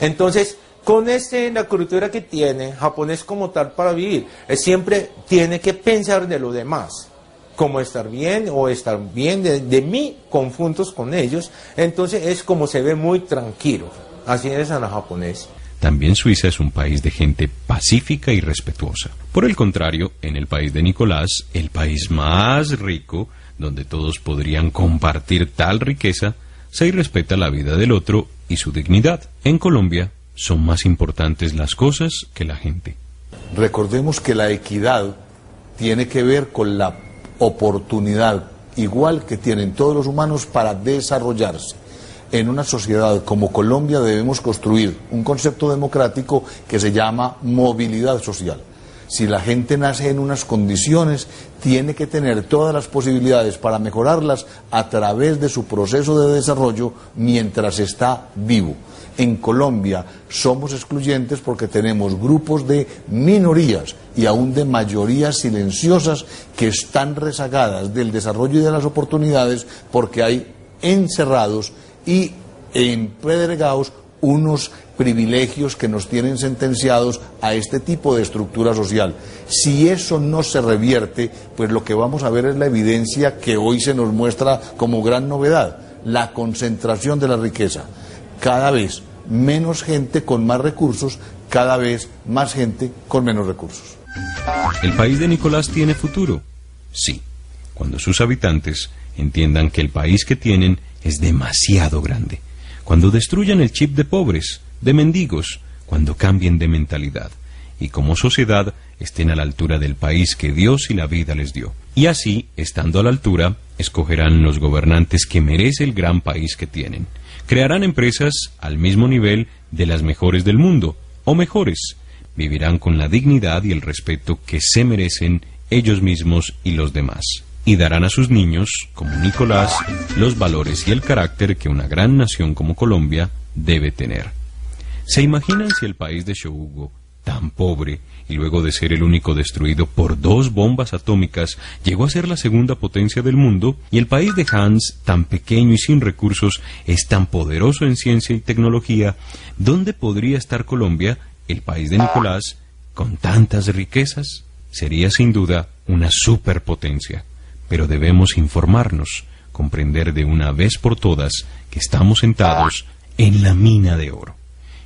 Entonces, con este, la cultura que tiene japonés como tal para vivir, siempre tiene que pensar de lo demás, como estar bien o estar bien de, de mí, conjuntos con ellos, entonces es como se ve muy tranquilo, así es a la japonés. También Suiza es un país de gente pacífica y respetuosa. Por el contrario, en el país de Nicolás, el país más rico, donde todos podrían compartir tal riqueza, se irrespeta la vida del otro y su dignidad. En Colombia son más importantes las cosas que la gente. Recordemos que la equidad tiene que ver con la oportunidad igual que tienen todos los humanos para desarrollarse. En una sociedad como Colombia debemos construir un concepto democrático que se llama movilidad social. Si la gente nace en unas condiciones, tiene que tener todas las posibilidades para mejorarlas a través de su proceso de desarrollo mientras está vivo. En Colombia somos excluyentes porque tenemos grupos de minorías y aún de mayorías silenciosas que están rezagadas del desarrollo y de las oportunidades porque hay encerrados y empedregados unos privilegios que nos tienen sentenciados a este tipo de estructura social. Si eso no se revierte, pues lo que vamos a ver es la evidencia que hoy se nos muestra como gran novedad, la concentración de la riqueza. Cada vez menos gente con más recursos, cada vez más gente con menos recursos. ¿El país de Nicolás tiene futuro? Sí, cuando sus habitantes entiendan que el país que tienen es demasiado grande, cuando destruyan el chip de pobres, de mendigos, cuando cambien de mentalidad y como sociedad estén a la altura del país que Dios y la vida les dio. Y así, estando a la altura, escogerán los gobernantes que merece el gran país que tienen. Crearán empresas al mismo nivel de las mejores del mundo, o mejores. Vivirán con la dignidad y el respeto que se merecen ellos mismos y los demás. Y darán a sus niños, como Nicolás, los valores y el carácter que una gran nación como Colombia debe tener. ¿Se imaginan si el país de Shogugo, tan pobre, y luego de ser el único destruido por dos bombas atómicas, llegó a ser la segunda potencia del mundo, y el país de Hans, tan pequeño y sin recursos, es tan poderoso en ciencia y tecnología, ¿dónde podría estar Colombia, el país de Nicolás, con tantas riquezas? Sería sin duda una superpotencia, pero debemos informarnos, comprender de una vez por todas que estamos sentados en la mina de oro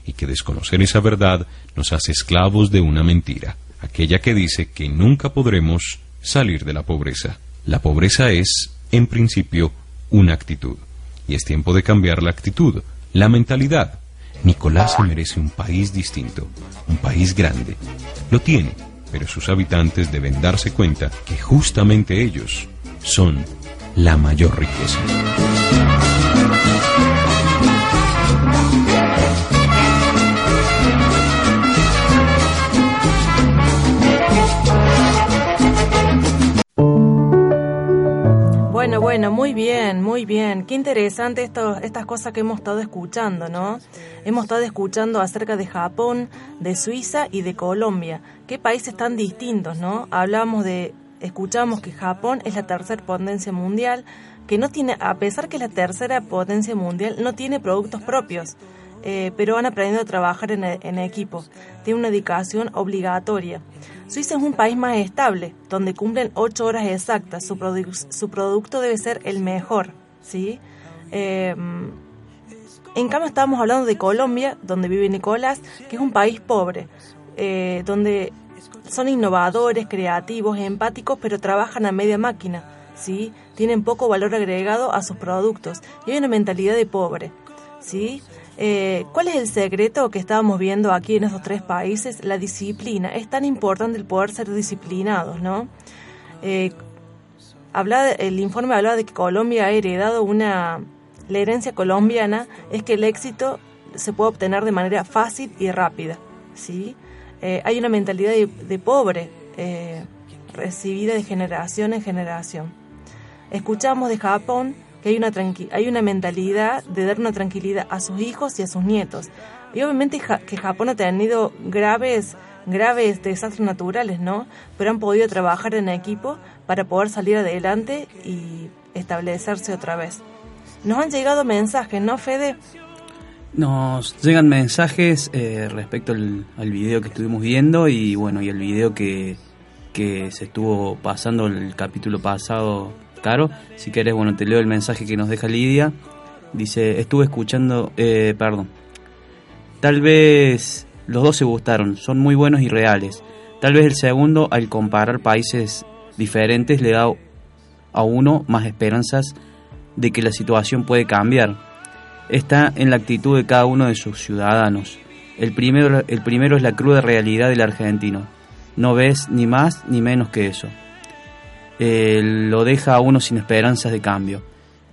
y que desconocer esa verdad nos hace esclavos de una mentira, aquella que dice que nunca podremos salir de la pobreza. La pobreza es, en principio, una actitud, y es tiempo de cambiar la actitud, la mentalidad. Nicolás se merece un país distinto, un país grande. Lo tiene, pero sus habitantes deben darse cuenta que justamente ellos son la mayor riqueza. Bueno, bueno, muy bien, muy bien. Qué interesante esto, estas cosas que hemos estado escuchando, ¿no? Hemos estado escuchando acerca de Japón, de Suiza y de Colombia. Qué países tan distintos, ¿no? Hablamos de, escuchamos que Japón es la tercera potencia mundial, que no tiene, a pesar que es la tercera potencia mundial, no tiene productos propios. eh, pero han aprendido a trabajar en, en equipo. Tiene una dedicación obligatoria. Suiza es un país más estable, donde cumplen ocho horas exactas. Su, produ- su producto debe ser el mejor, ¿sí? Eh, en cambio, estábamos hablando de Colombia, donde vive Nicolás, que es un país pobre, eh, donde son innovadores, creativos, empáticos, pero trabajan a media máquina, ¿sí? Tienen poco valor agregado a sus productos y hay una mentalidad de pobre, ¿sí? Eh, ¿Cuál es el secreto que estábamos viendo aquí en esos tres países? La disciplina. Es tan importante el poder ser disciplinados, ¿no? Eh, habla, el informe hablaba de que Colombia ha heredado una... La herencia colombiana es que el éxito se puede obtener de manera fácil y rápida, ¿sí? Eh, hay una mentalidad de, pobre recibida de generación en generación. Escuchamos de Japón que hay una, tranqui- hay una mentalidad de dar una tranquilidad a sus hijos y a sus nietos. Y obviamente que Japón ha tenido graves, graves desastres naturales, ¿no? Pero han podido trabajar en equipo para poder salir adelante y establecerse otra vez. Nos han llegado mensajes, ¿no, Fede? Nos llegan mensajes eh, respecto al, al video que estuvimos viendo y bueno, y el video que, que se estuvo pasando el capítulo pasado, Caro. Si querés, bueno, te leo el mensaje que nos deja Lidia. Dice, estuve escuchando, eh, perdón. Tal vez los dos se gustaron, son muy buenos y reales. Tal vez el segundo, al comparar países diferentes, le da a uno más esperanzas de que la situación puede cambiar está en la actitud de cada uno de sus ciudadanos. El primero, el primero es la cruda realidad del argentino. No ves ni más ni menos que eso. Eh, lo deja a uno sin esperanzas de cambio.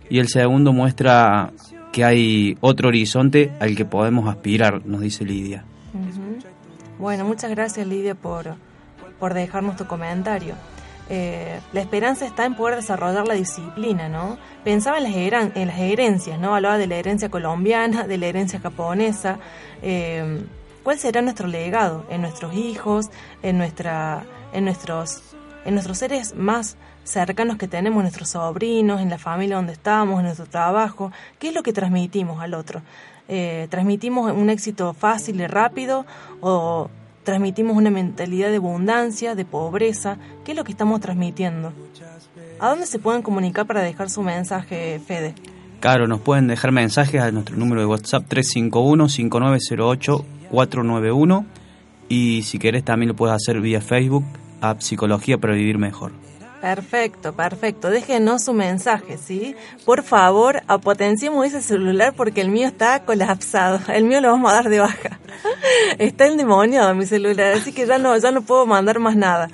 Y el segundo muestra que hay otro horizonte al que podemos aspirar, nos dice Lidia. Bueno, muchas gracias Lidia por, por dejarnos tu comentario. Eh, la esperanza está en poder desarrollar la disciplina, ¿no? Pensaba en las, heran- en las herencias, ¿no? Hablaba de la herencia colombiana, de la herencia japonesa. Eh, ¿Cuál será nuestro legado en nuestros hijos, en nuestra, en nuestros, en nuestros seres más cercanos que tenemos, nuestros sobrinos, en la familia donde estamos, en nuestro trabajo? ¿Qué es lo que transmitimos al otro? Eh, ¿Transmitimos un éxito fácil y rápido o transmitimos una mentalidad de abundancia, de pobreza? ¿Qué es lo que estamos transmitiendo? ¿A dónde se pueden comunicar para dejar su mensaje, Fede? Claro, nos pueden dejar mensajes a nuestro número de WhatsApp 351-5908-491 y si querés también lo puedes hacer vía Facebook a Psicología para Vivir Mejor. Perfecto, perfecto. Déjenos su mensaje, ¿sí? Por favor, apotenciemos ese celular porque el mío está colapsado. El mío lo vamos a dar de baja. *laughs* Está endemoniado mi celular, así que ya no, ya no puedo mandar más nada.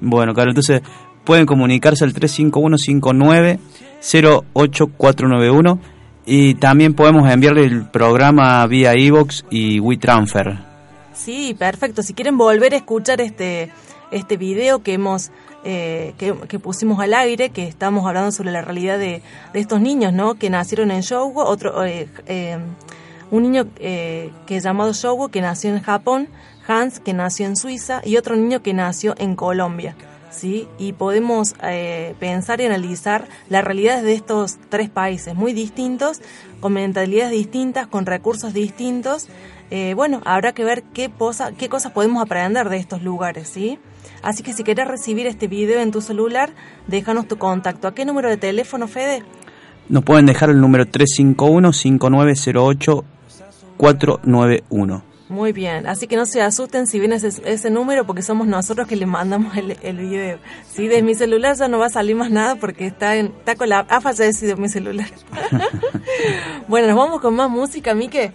Bueno, claro, entonces pueden comunicarse al 351-59-08491 y también podemos enviarle el programa vía iVox y WeTransfer. Sí, perfecto. Si quieren volver a escuchar este, este video que hemos eh, que, pusimos al aire, que estamos hablando sobre la realidad de, de estos niños, ¿no? Que nacieron en Shogo, otro, eh, eh, un niño que es llamado Shogo, que nació en Japón, Hans, que nació en Suiza, y otro niño que nació en Colombia. ¿Sí? Y podemos eh, pensar y analizar la realidad de estos tres países muy distintos, con mentalidades distintas, con recursos distintos. Eh, bueno, habrá que ver qué, posa- qué cosas podemos aprender de estos lugares, ¿sí? Así que si querés recibir este video en tu celular, déjanos tu contacto. ¿A qué número de teléfono, Fede? Nos pueden dejar el número 351-5908-491. Muy bien, así que no se asusten si viene ese, ese número porque somos nosotros que le mandamos el, el video. Sí, de mi celular ya no va a salir más nada porque está, en, está con la... Ha fallecido mi celular. *laughs* bueno, nos vamos con más música, Mike.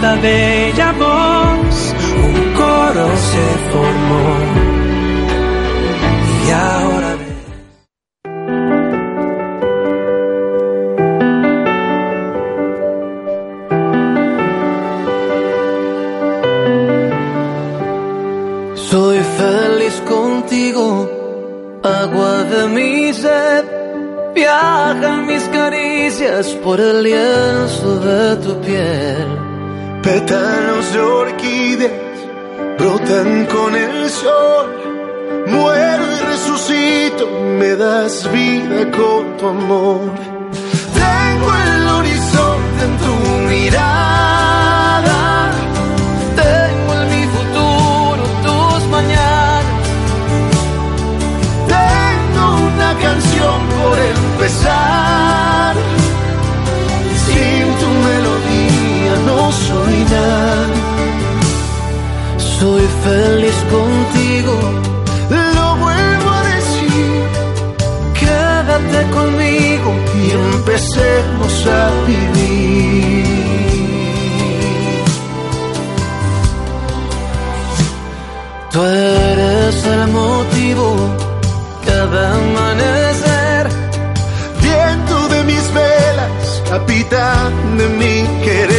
Toda bella voz, un coro se formó. Y ahora Soy feliz contigo, agua de mi sed. Viajan mis caricias por el lienzo de tu piel. Pétalos de orquídeas brotan con el sol. Muero y resucito, me das vida con tu amor. Tengo el horizonte en tu mirada. Soy feliz contigo, Lo vuelvo a decir. quédate conmigo y empecemos a vivir. Tú eres el motivo, cada amanecer. Viento de mis velas, capitán de mi querer.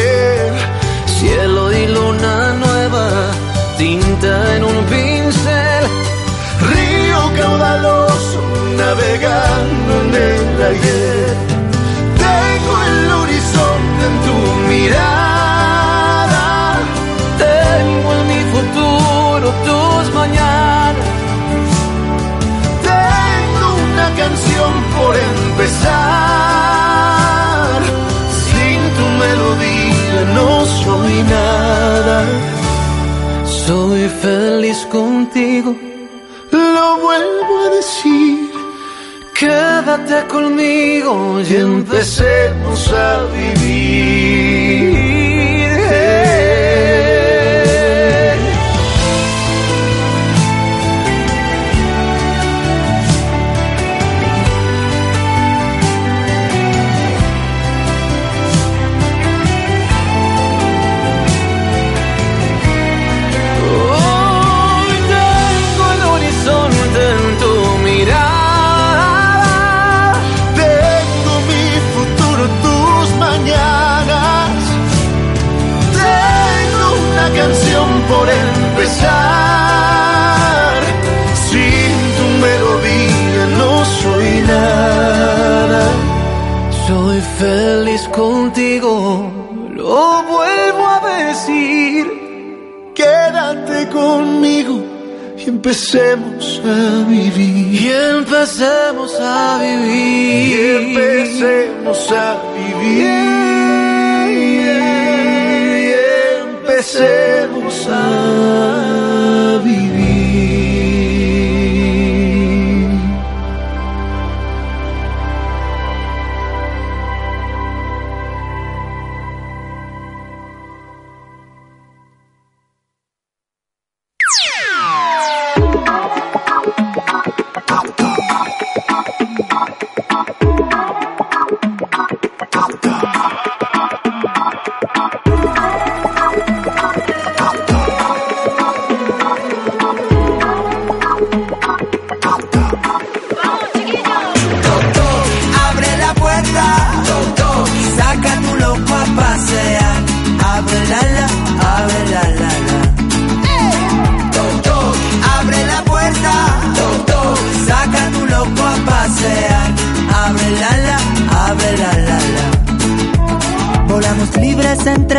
Navegando en el ayer. Tengo el horizonte en tu mirada. Tengo en mi futuro tus mañanas. Tengo una canción por empezar. Sin tu melodía no soy nada. Soy feliz contigo, Lo vuelvo a decir. Quédate conmigo y empecemos a vivir. Feliz contigo, lo vuelvo a decir. Quédate conmigo y empecemos a vivir. Y empecemos a Y vivir. empecemos a vivir. Y empecemos a vivir.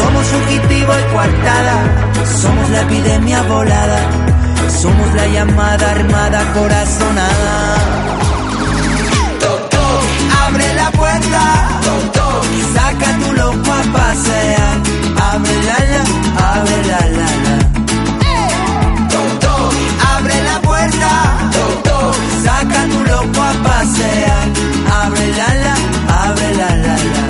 Somos fugitivo y coartada, somos la epidemia volada, somos la llamada armada corazonada. Toc, toc, abre la puerta, toc, toc, saca tu loco a pasear, abre la la, abre la la la. Toc, toc, abre la puerta, toc, toc, saca tu loco a pasear, abre la la, abre la la la.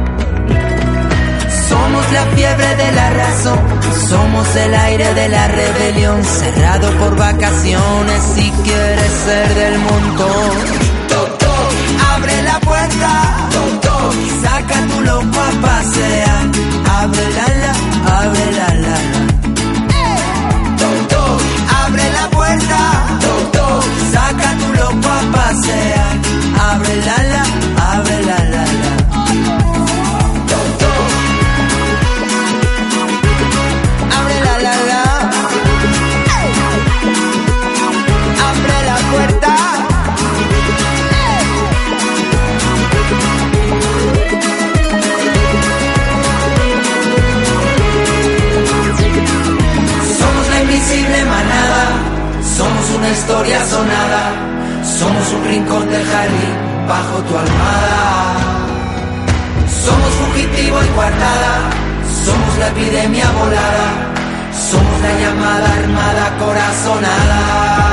Somos la fiebre de la razón, somos el aire de la rebelión, cerrado por vacaciones si quieres ser del montón. Toc, abre la puerta, toc, saca tu loco a pasear, abre la la, abre la la la. Toc, abre la puerta, toc, saca tu loco a pasear, abre la la, invisible manada, somos una historia sonada, somos un rincón del jardín bajo tu almohada. Somos fugitivo y coartada, somos la epidemia volada, somos la llamada armada corazonada.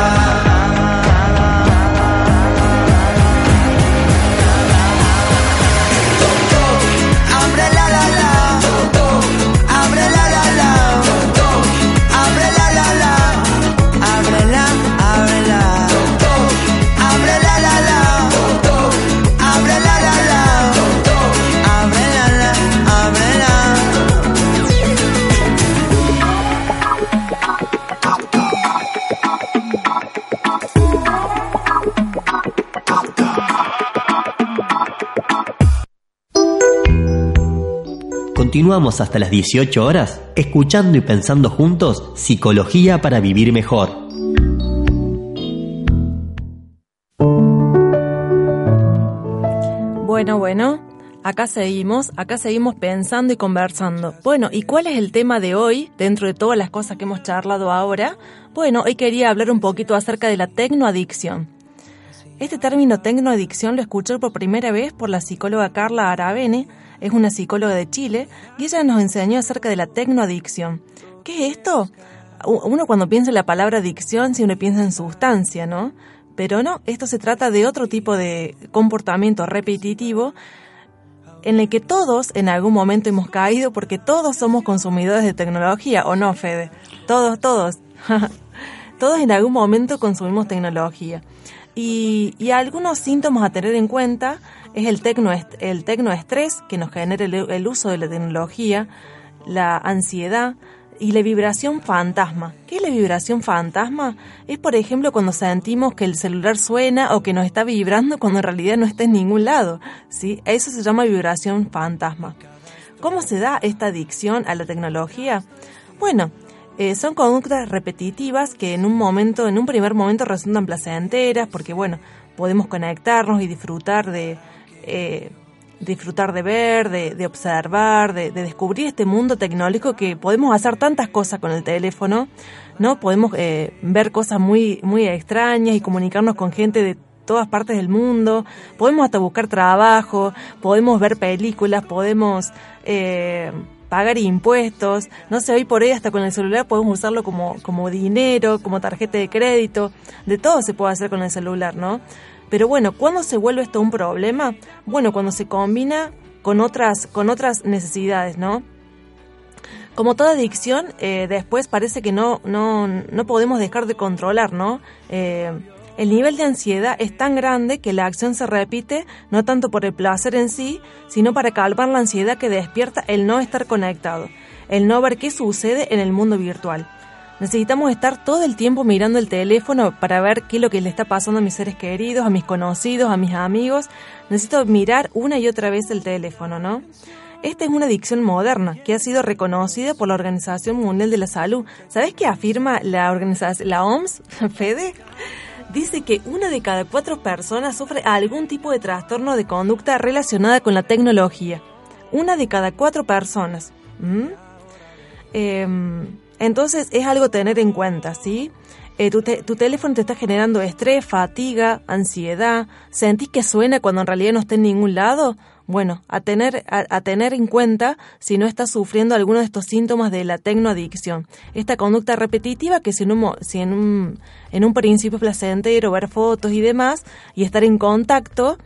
Continuamos hasta las 18 horas escuchando y pensando juntos Psicología para Vivir Mejor. Bueno, bueno, acá seguimos, acá seguimos pensando y conversando. Bueno, ¿y cuál es el tema de hoy dentro de todas las cosas que hemos charlado ahora? Bueno, hoy quería hablar un poquito acerca de la tecnoadicción. Este término tecnoadicción lo escuché por primera vez por la psicóloga Carla Aravene, es una psicóloga de Chile, y ella nos enseñó acerca de la tecnoadicción. ¿Qué es esto? Uno cuando piensa en la palabra adicción, si uno piensa en sustancia, ¿no? Pero no, esto se trata de otro tipo de comportamiento repetitivo en el que todos en algún momento hemos caído porque todos somos consumidores de tecnología, ¿o no, Fede? Todos, todos. *laughs* todos en algún momento consumimos tecnología. Y algunos síntomas a tener en cuenta es el tecno, el tecnoestrés que nos genera el, uso de la tecnología, la ansiedad y la vibración fantasma. ¿Qué es la vibración fantasma? Es, por ejemplo, cuando sentimos que el celular suena o que nos está vibrando cuando en realidad no está en ningún lado. ¿sí? Eso se llama vibración fantasma. ¿Cómo se da esta adicción a la tecnología? Bueno, eh, son conductas repetitivas que en un momento, en un primer momento resultan placenteras porque, bueno, podemos conectarnos y disfrutar de, eh, disfrutar de ver, de, de observar, de, de descubrir este mundo tecnológico que podemos hacer tantas cosas con el teléfono, ¿no? Podemos eh, ver cosas muy, muy extrañas y comunicarnos con gente de todas partes del mundo, podemos hasta buscar trabajo, podemos ver películas, podemos eh, pagar impuestos, no sé, hoy por hoy hasta con el celular podemos usarlo como, como dinero, como tarjeta de crédito, de todo se puede hacer con el celular, ¿no? Pero bueno, ¿cuándo se vuelve esto un problema? Bueno, cuando se combina con otras, con otras necesidades, ¿no? Como toda adicción, eh, después parece que no, no, no podemos dejar de controlar, ¿no? Eh, el nivel de ansiedad es tan grande que la acción se repite no tanto por el placer en sí, sino para calmar la ansiedad que despierta el no estar conectado, el no ver qué sucede en el mundo virtual. Necesitamos estar todo el tiempo mirando el teléfono para ver qué es lo que le está pasando a mis seres queridos, a mis conocidos, a mis amigos. Necesito mirar una y otra vez el teléfono, ¿no? Esta es una adicción moderna que ha sido reconocida por la Organización Mundial de la Salud. ¿Sabes qué afirma la organización, la OMS, *laughs* Fede? Dice que una de cada cuatro personas sufre algún tipo de trastorno de conducta relacionada con la tecnología. Una de cada cuatro personas. ¿Mm? Eh, entonces es algo tener en cuenta, ¿sí? Eh, tu, te- tu teléfono te está generando estrés, fatiga, ansiedad, sentís que suena cuando en realidad no está en ningún lado. Bueno, a tener, a, a tener en cuenta si no estás sufriendo alguno de estos síntomas de la tecnoadicción. Esta conducta repetitiva que si en un, si en un, en un principio es placentero, ver fotos y demás, y estar en contacto,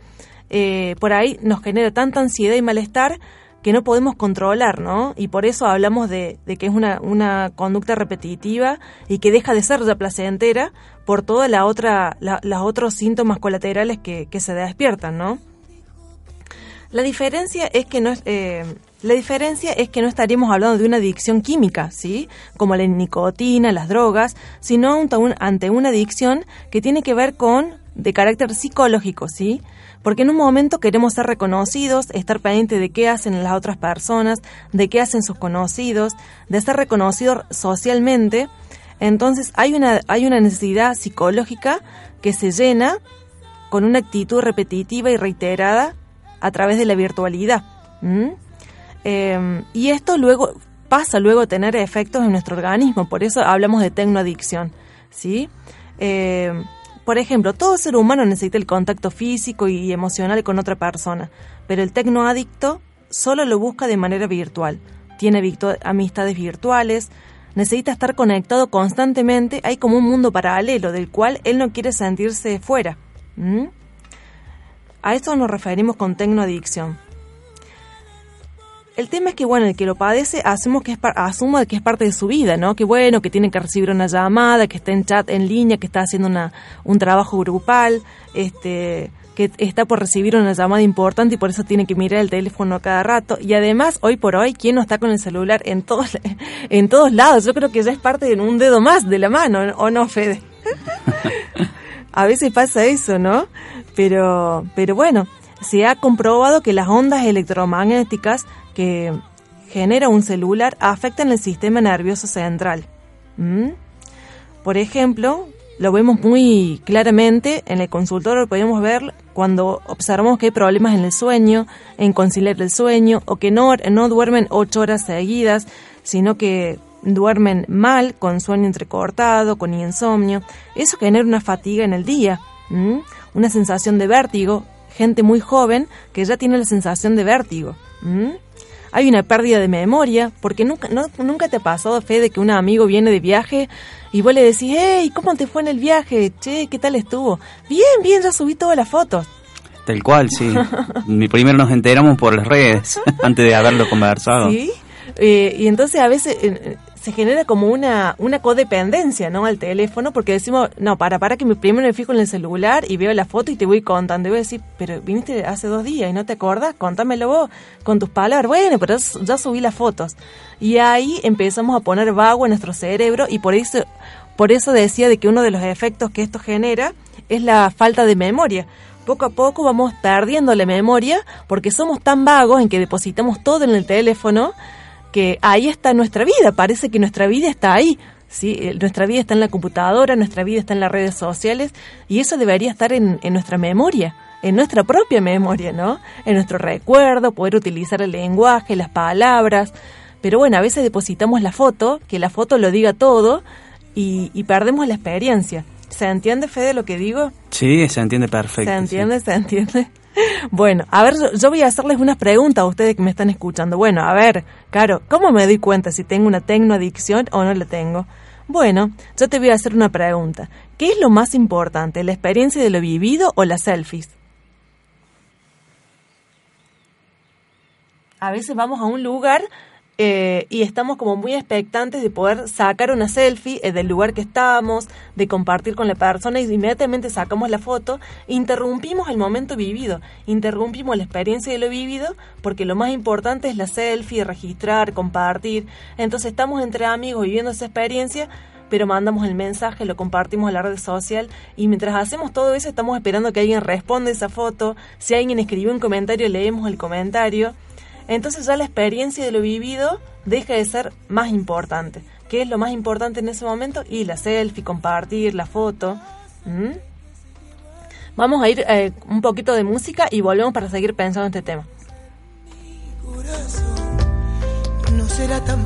eh, por ahí nos genera tanta ansiedad y malestar que no podemos controlar, ¿no? Y por eso hablamos de, de que es una, una conducta repetitiva y que deja de ser ya placentera por todos la otra, la- los otros síntomas colaterales que, que se despiertan, ¿no? La diferencia es que no es, eh, la diferencia es que no estaríamos hablando de una adicción química, ¿sí? Como la nicotina, las drogas, sino ante, un- ante una adicción que tiene que ver con de carácter psicológico, ¿sí? Porque en un momento queremos ser reconocidos, estar pendientes de qué hacen las otras personas, de qué hacen sus conocidos, de ser reconocidos socialmente. Entonces hay una, hay una necesidad psicológica que se llena con una actitud repetitiva y reiterada a través de la virtualidad. ¿m? Eh, y esto luego pasa luego a tener efectos en nuestro organismo, por eso hablamos de tecnoadicción. ¿sí? Eh, por ejemplo, todo ser humano necesita el contacto físico y emocional con otra persona, pero el tecnoadicto solo lo busca de manera virtual. Tiene amistades virtuales, necesita estar conectado constantemente, hay como un mundo paralelo del cual él no quiere sentirse fuera. A eso nos referimos con tecnoadicción. El tema es que, bueno, el que lo padece hacemos que es asuma que es parte de su vida, ¿no? Que bueno, que tiene que recibir una llamada, que está en chat en línea, que está haciendo una, un trabajo grupal, este, que está por recibir una llamada importante y por eso tiene que mirar el teléfono a cada rato. Y además, hoy por hoy, ¿quién no está con el celular en todos, *laughs* en todos lados? Yo creo que ya es parte de un dedo más de la mano, ¿o no, Fede? *laughs* a veces pasa eso, ¿no? Pero, pero bueno, se ha comprobado que las ondas electromagnéticas que genera un celular afectan el sistema nervioso central. ¿Mm? Por ejemplo, lo vemos muy claramente en el consultorio, podemos ver cuando observamos que hay problemas en el sueño, en conciliar el sueño, o que no, no duermen ocho horas seguidas, sino que duermen mal, con sueño entrecortado, con insomnio. Eso genera una fatiga en el día, una sensación de vértigo, gente muy joven que ya tiene la sensación de vértigo. Hay una pérdida de memoria, porque nunca, no- nunca te ha pasado, Fede, que un amigo viene de viaje y vos le decís, hey, ¿cómo te fue en el viaje? Che, ¿qué tal estuvo? Bien, bien, ya subí todas las fotos. Tal cual, sí. *laughs* Mi primero nos enteramos por las redes, *laughs* antes de haberlo conversado. ¿Sí? Eh, y entonces a veces eh, se genera como una, una codependencia, ¿no? Al teléfono, porque decimos, no, para, para que me primero me fijo en el celular y veo la foto y te voy contando. Y voy a decir, pero viniste hace dos días y no te acordás, contámelo vos con tus palabras. Bueno, pero ya subí las fotos. Y ahí empezamos a poner vago en nuestro cerebro y por eso, por eso decía de que uno de los efectos que esto genera es la falta de memoria. Poco a poco vamos perdiendo la memoria porque somos tan vagos en que depositamos todo en el teléfono que ahí está nuestra vida, parece que nuestra vida está ahí. ¿sí? Eh, Nuestra vida está en la computadora, nuestra vida está en las redes sociales y eso debería estar en, en nuestra memoria. en nuestra propia memoria, ¿no? En nuestro recuerdo, poder utilizar el lenguaje, las palabras. Pero bueno, a veces depositamos la foto, que la foto lo diga todo, y, y perdemos la experiencia. ¿Se entiende, Fede, lo que digo? Sí, se entiende perfecto. ¿Se entiende? ¿Se entiende? *laughs* Bueno, a ver, yo voy a hacerles unas preguntas a ustedes que me están escuchando. Bueno, a ver, Caro, ¿cómo me doy cuenta si tengo una tecnoadicción o no la tengo? Bueno, yo te voy a hacer una pregunta. ¿Qué es lo más importante, la experiencia de lo vivido o las selfies? A veces vamos a un lugar eh, y estamos como muy expectantes de poder sacar una selfie eh, del lugar que estamos, de compartir con la persona y inmediatamente sacamos la foto, interrumpimos el momento vivido, interrumpimos la experiencia de lo vivido porque lo más importante es la selfie, registrar, compartir. Entonces estamos entre amigos viviendo esa experiencia pero mandamos el mensaje, lo compartimos en la red social y mientras hacemos todo eso estamos esperando que alguien responda esa foto, si alguien escribió un comentario leemos el comentario entonces ya la experiencia de lo vivido deja de ser más importante. ¿Qué es lo más importante en ese momento? Y la selfie, compartir, la foto. ¿Mm? Vamos a ir eh, un poquito de música y volvemos para seguir pensando en este tema. No será tan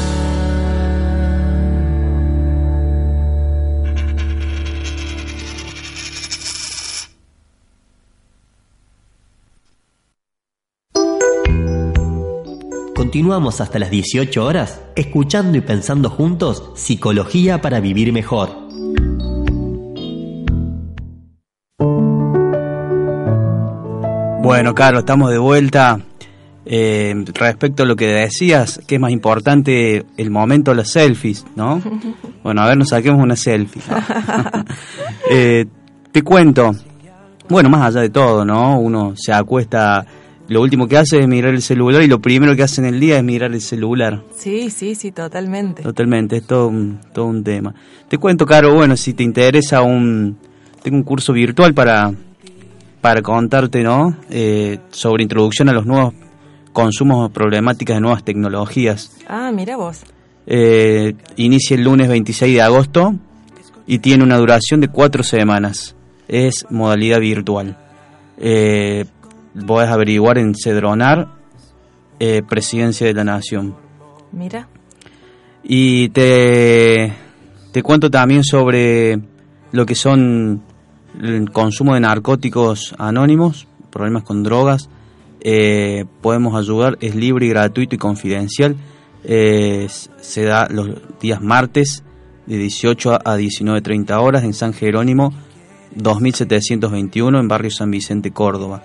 Continuamos hasta las 18 horas escuchando y pensando juntos Psicología para Vivir Mejor. Bueno, Carlos, estamos de vuelta. Eh, respecto a lo que decías, que es más importante el momento de los selfies, ¿no? *laughs* Bueno, a ver, nos saquemos una selfie. *laughs* Eh, te cuento, bueno, más allá de todo, ¿no? Uno se acuesta, lo último que hace es mirar el celular y lo primero que hace en el día es mirar el celular. Sí, sí, sí, totalmente. Totalmente, es todo un, todo un tema. Te cuento, Caro, bueno, si te interesa un... Tengo un curso virtual para, para contarte, ¿no? Eh, sobre introducción a los nuevos consumos o problemáticas de nuevas tecnologías. Ah, mira vos. Eh, inicia el lunes 26 de agosto y tiene una duración de cuatro semanas. Es modalidad virtual. Eh, podés averiguar en Cedronar, eh, Presidencia de la Nación. Mira. Y te, te cuento también sobre lo que son el consumo de narcóticos anónimos, problemas con drogas. Eh, podemos ayudar, es libre y gratuito y confidencial. Eh, se da los días martes de 18 a 19.30 horas en San Jerónimo 2721 en barrio San Vicente, Córdoba.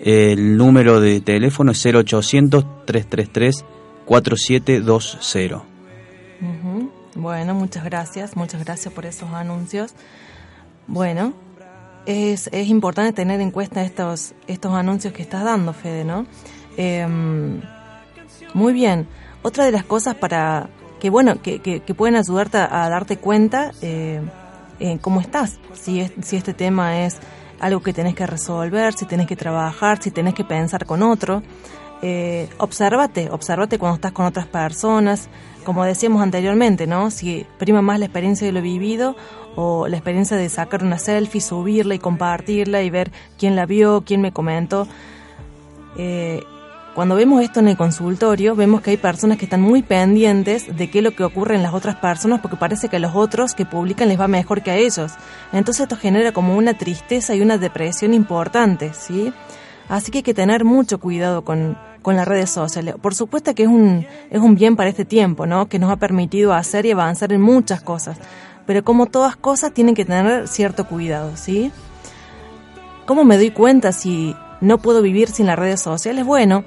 El número de teléfono es 0800-333-4720. Ujú. Bueno, muchas gracias, muchas gracias por esos anuncios. Bueno, es, es importante tener en cuenta estos, estos anuncios que estás dando, Fede, ¿no? Em, muy bien. Otra de las cosas para que, bueno, que, que, pueden ayudarte a, a darte cuenta eh, eh, cómo estás, si, es, si este tema es algo que tenés que resolver, si tenés que trabajar, si tenés que pensar con otro. Eh, obsérvate, obsérvate cuando estás con otras personas, como decíamos anteriormente, ¿no? Si prima más la experiencia de lo vivido o la experiencia de sacar una selfie, subirla y compartirla y ver quién la vio, quién me comentó. Eh, cuando vemos esto en el consultorio, vemos que hay personas que están muy pendientes de qué es lo que ocurre en las otras personas porque parece que a los otros que publican les va mejor que a ellos. Entonces esto genera como una tristeza y una depresión importante, ¿sí? Así que hay que tener mucho cuidado con, con las redes sociales. Por supuesto que es un, es un bien para este tiempo, ¿no? Que nos ha permitido hacer y avanzar en muchas cosas. Pero como todas cosas tienen que tener cierto cuidado, ¿sí? ¿Cómo me doy cuenta si no puedo vivir sin las redes sociales? Bueno,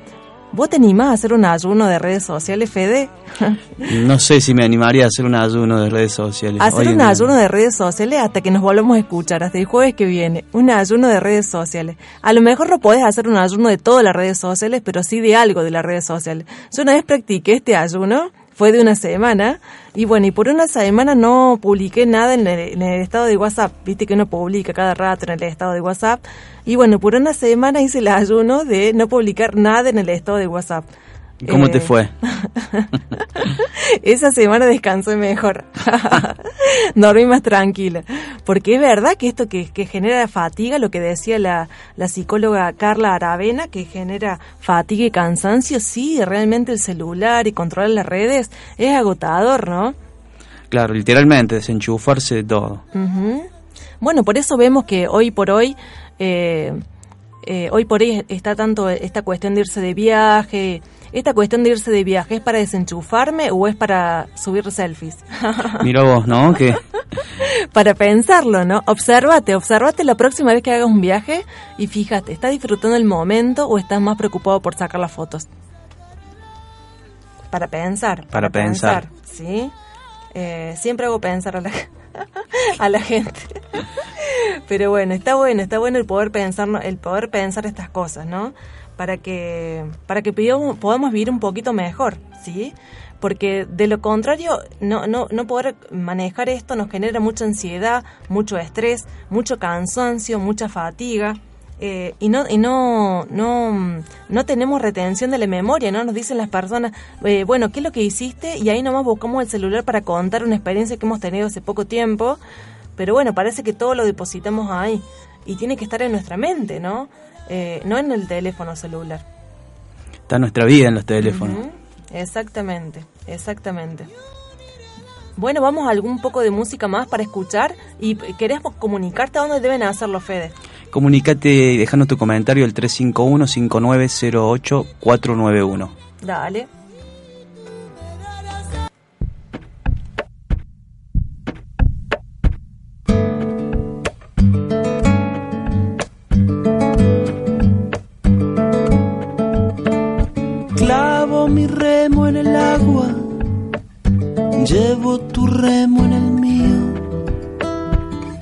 ¿Vos te animás a hacer un ayuno de redes sociales, Fede? *laughs* No sé si me animaría a hacer un ayuno de redes sociales. hacer hoy un ayuno de redes sociales hasta que nos volvamos a escuchar, hasta el jueves que viene. Un ayuno de redes sociales. A lo mejor no podés hacer un ayuno de todas las redes sociales, pero sí de algo de las redes sociales. Yo una vez practiqué este ayuno, fue de una semana, y bueno, y por una semana no publiqué nada en el, en el estado de WhatsApp. Viste que uno publica cada rato en el estado de WhatsApp. Y bueno, por una semana hice el ayuno de no publicar nada en el estado de WhatsApp. ¿Cómo Eh, te fue? *laughs* Esa semana descansé mejor. *laughs* Dormí más tranquila. Porque es verdad que esto que, que genera fatiga, lo que decía la, la psicóloga Carla Aravena, que genera fatiga y cansancio, sí, realmente el celular y controlar las redes es agotador, ¿no? Claro, literalmente, desenchufarse de todo. Bueno, por eso vemos que hoy por hoy eh, eh, hoy por hoy está tanto esta cuestión de irse de viaje. ¿Esta cuestión de irse de viaje es para desenchufarme o es para subir selfies? *laughs* Mira vos, ¿no? Que *laughs* para pensarlo, ¿no? Obsérvate, obsérvate la próxima vez que hagas un viaje y fíjate, ¿estás disfrutando el momento o estás más preocupado por sacar las fotos? Para pensar. Para pensar. ¿Sí? Eh, siempre hago pensar a la, *laughs* *laughs* a la gente. Pero bueno, está bueno, está bueno el poder pensar, el poder pensar estas cosas, ¿no? Para que, para que podamos, vivir un poquito mejor, ¿sí? Porque de lo contrario, no, no, no poder manejar esto nos genera mucha ansiedad, mucho estrés, mucho cansancio, mucha fatiga. Eh, y no y no, no no tenemos retención de la memoria, ¿no? Nos dicen las personas, eh, bueno, ¿qué es lo que hiciste? Y ahí nomás buscamos el celular para contar una experiencia que hemos tenido hace poco tiempo, pero bueno, parece que todo lo depositamos ahí y tiene que estar en nuestra mente, ¿no? Eh, no en el teléfono celular. está nuestra vida en los teléfonos. Exactamente, exactamente. Bueno, vamos a algún poco de música más para escuchar y querés comunicarte a dónde deben hacerlo, Fede. Comunicate y dejanos tu comentario al 351-5908-491. Dale.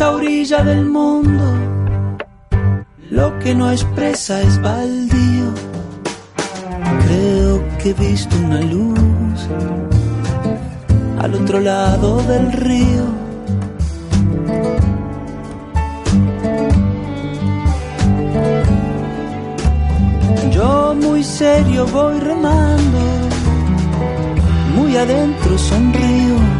esta orilla del mundo, lo que no expresa es baldío. Creo que he visto una luz al otro lado del río. Yo muy serio voy remando, muy adentro sonrío.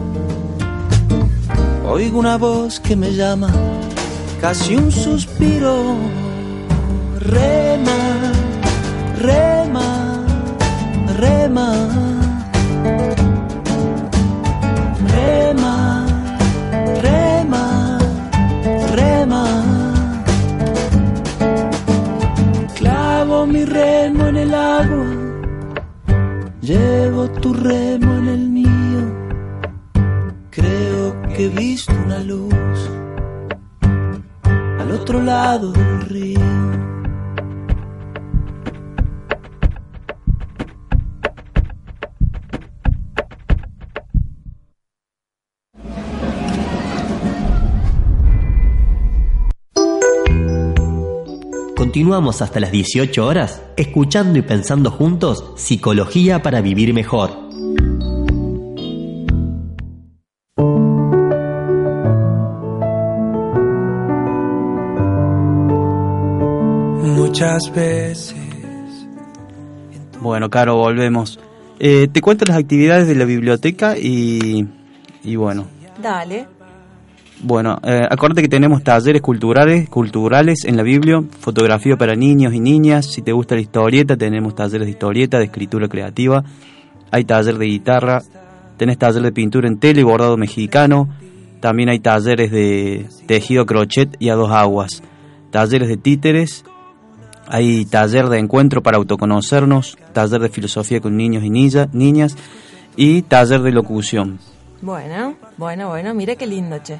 Oigo una voz que me llama, casi un suspiro. Rema, rema, rema. Continuamos hasta las 18 horas escuchando y pensando juntos Psicología para Vivir Mejor. Muchas veces Bueno, Caro, volvemos. Eh, te cuento las actividades de la biblioteca y, y bueno. Dale. Bueno, eh, acuérdate que tenemos talleres culturales, culturales en la Biblia, fotografía para niños y niñas. Si te gusta la historieta, tenemos talleres de historieta, de escritura creativa. Hay taller de guitarra, tenés taller de pintura en tela y bordado mexicano. También hay talleres de tejido crochet y a dos aguas. Talleres de títeres. Hay taller de encuentro para autoconocernos, taller de filosofía con niños y niña- niñas y taller de locución. Bueno, bueno, bueno, mira qué lindo, che.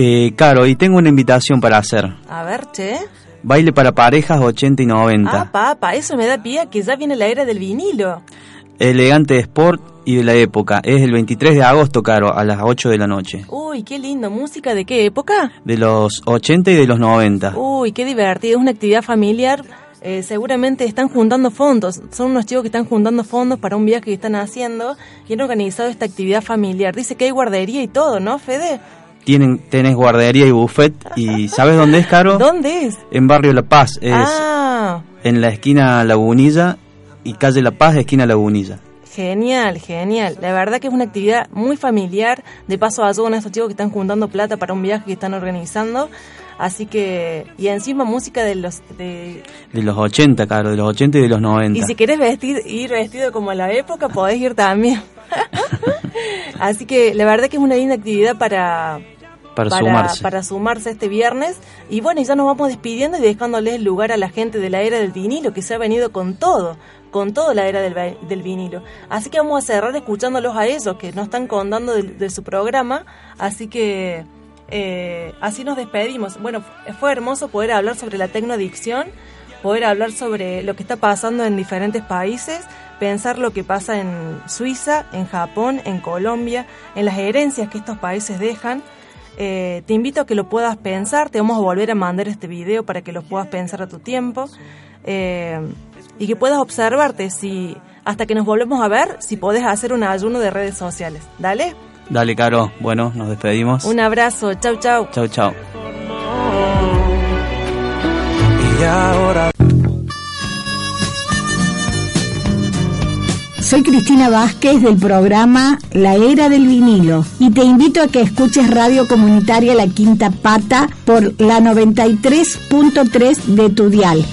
Eh, Caro, y tengo una invitación para hacer. A ver, che. Baile para parejas 80 y 90. Ah, papá, eso me da pie que ya viene la era del vinilo. Elegante de sport y de la época. Es el 23 de agosto, Caro, a las 8 de la noche. Uy, qué lindo. ¿Música de qué época? De los 80 y de los 90. Uy, qué divertido. Es una actividad familiar. Eh, seguramente están juntando fondos. Son unos chicos que están juntando fondos para un viaje que están haciendo y han organizado esta actividad familiar. Dice que hay guardería y todo, ¿no, Fede? Tienen, tenés guardería y buffet. ¿Y sabes dónde es, Caro? *laughs* ¿Dónde es? En Barrio La Paz. Es Ah, en la esquina Lagunilla y calle La Paz, esquina Lagunilla. genial, genial. La verdad que es una actividad muy familiar. De paso ayudan a estos chicos que están juntando plata para un viaje que están organizando. Así que, y encima música de los... De, De los 80, Caro, de los 80 y de los 90. y si querés vestir, ir vestido como a la época, podés ir también. *laughs* Así que la verdad que es una linda actividad para, Para sumarse. para sumarse este viernes. Y bueno, ya nos vamos despidiendo y dejándoles lugar a la gente de la era del vinilo, que se ha venido con todo, con toda la era del, del vinilo. Así que vamos a cerrar escuchándolos a ellos, que nos están contando de, de su programa. Así que eh, así nos despedimos. Bueno, fue hermoso poder hablar sobre la tecnoadicción, poder hablar sobre lo que está pasando en diferentes países, pensar lo que pasa en Suiza, en Japón, en Colombia, en las herencias que estos países dejan. Eh, te invito a que lo puedas pensar, te vamos a volver a mandar este video para que lo puedas pensar a tu tiempo eh, y que puedas observarte si hasta que nos volvemos a ver, si podés hacer un ayuno de redes sociales. Dale, Dale, Caro. Bueno, nos despedimos. un abrazo, chau chau. Chau, chau. Y ahora Soy Cristina Vázquez del programa La Era del Vinilo y te invito a que escuches Radio Comunitaria La Quinta Pata por la 93.3 de tu dial.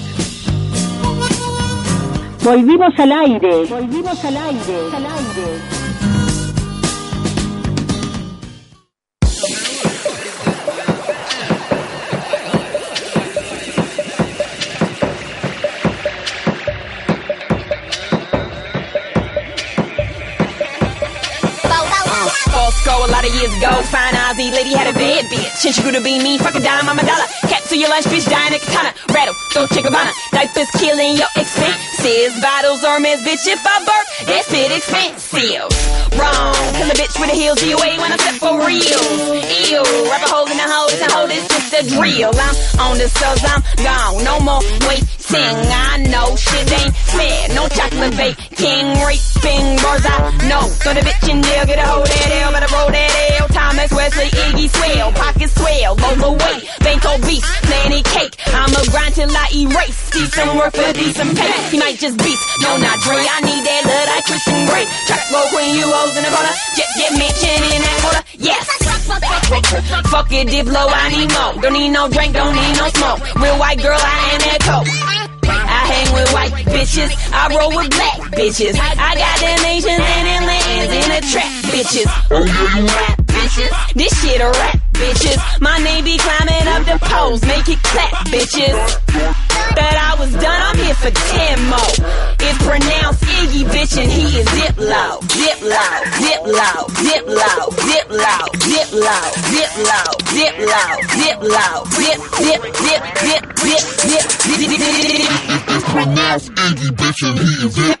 Volvimos al aire. Volvimos al aire. Al aire. A years fine Ozzy lady had a bad bitch. And she to be me, fuck a dime, I'm a dollar. Capsule your lunch, bitch, dying at katana. Rattle, so chick Gabbana. Diapers killing your expenses. Bottles or miss, bitch, if I burp, that's it expensive. Wrong, kill a bitch with the heels DOA when I step for real. Ew, rapper holding the hoe, it's a hoe, it's just a drill. I'm on the cells, I'm gone, no more waiting. I know shit ain't fair, no chocolate bake. King raping bars, I know. Throw the bitch in jail, get a hold that L, better roll that L. Thomas Wesley, Iggy swell, pocket swell, overweight, bank obese, nanny cake. I'ma grind till I erase, see some work for decent pay. He might just beast, no not Dre, I need that love like Christian Grey. Track roll queen, you hoes in the corner, jet jet mansion in that corner, yes. Fuck it, Diplo, I need more. Don't need no drink, don't need no smoke. Real white girl, I am that coke. I hang with white bitches, I roll with black bitches. I got the nations and them lands in the trap bitches. Oh yeah, you bitches. This shit a rap bitches. My name be climbing up the poles, make it clap bitches. That I was done, I'm here for 10 more. It's pronounced Iggy bitch and he is dip low, dip low, dip low, dip low, dip low, dip dip dip dip dip, dip, dip, dip, dip. It's pronounced Iggy bitch and he is dip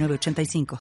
906985.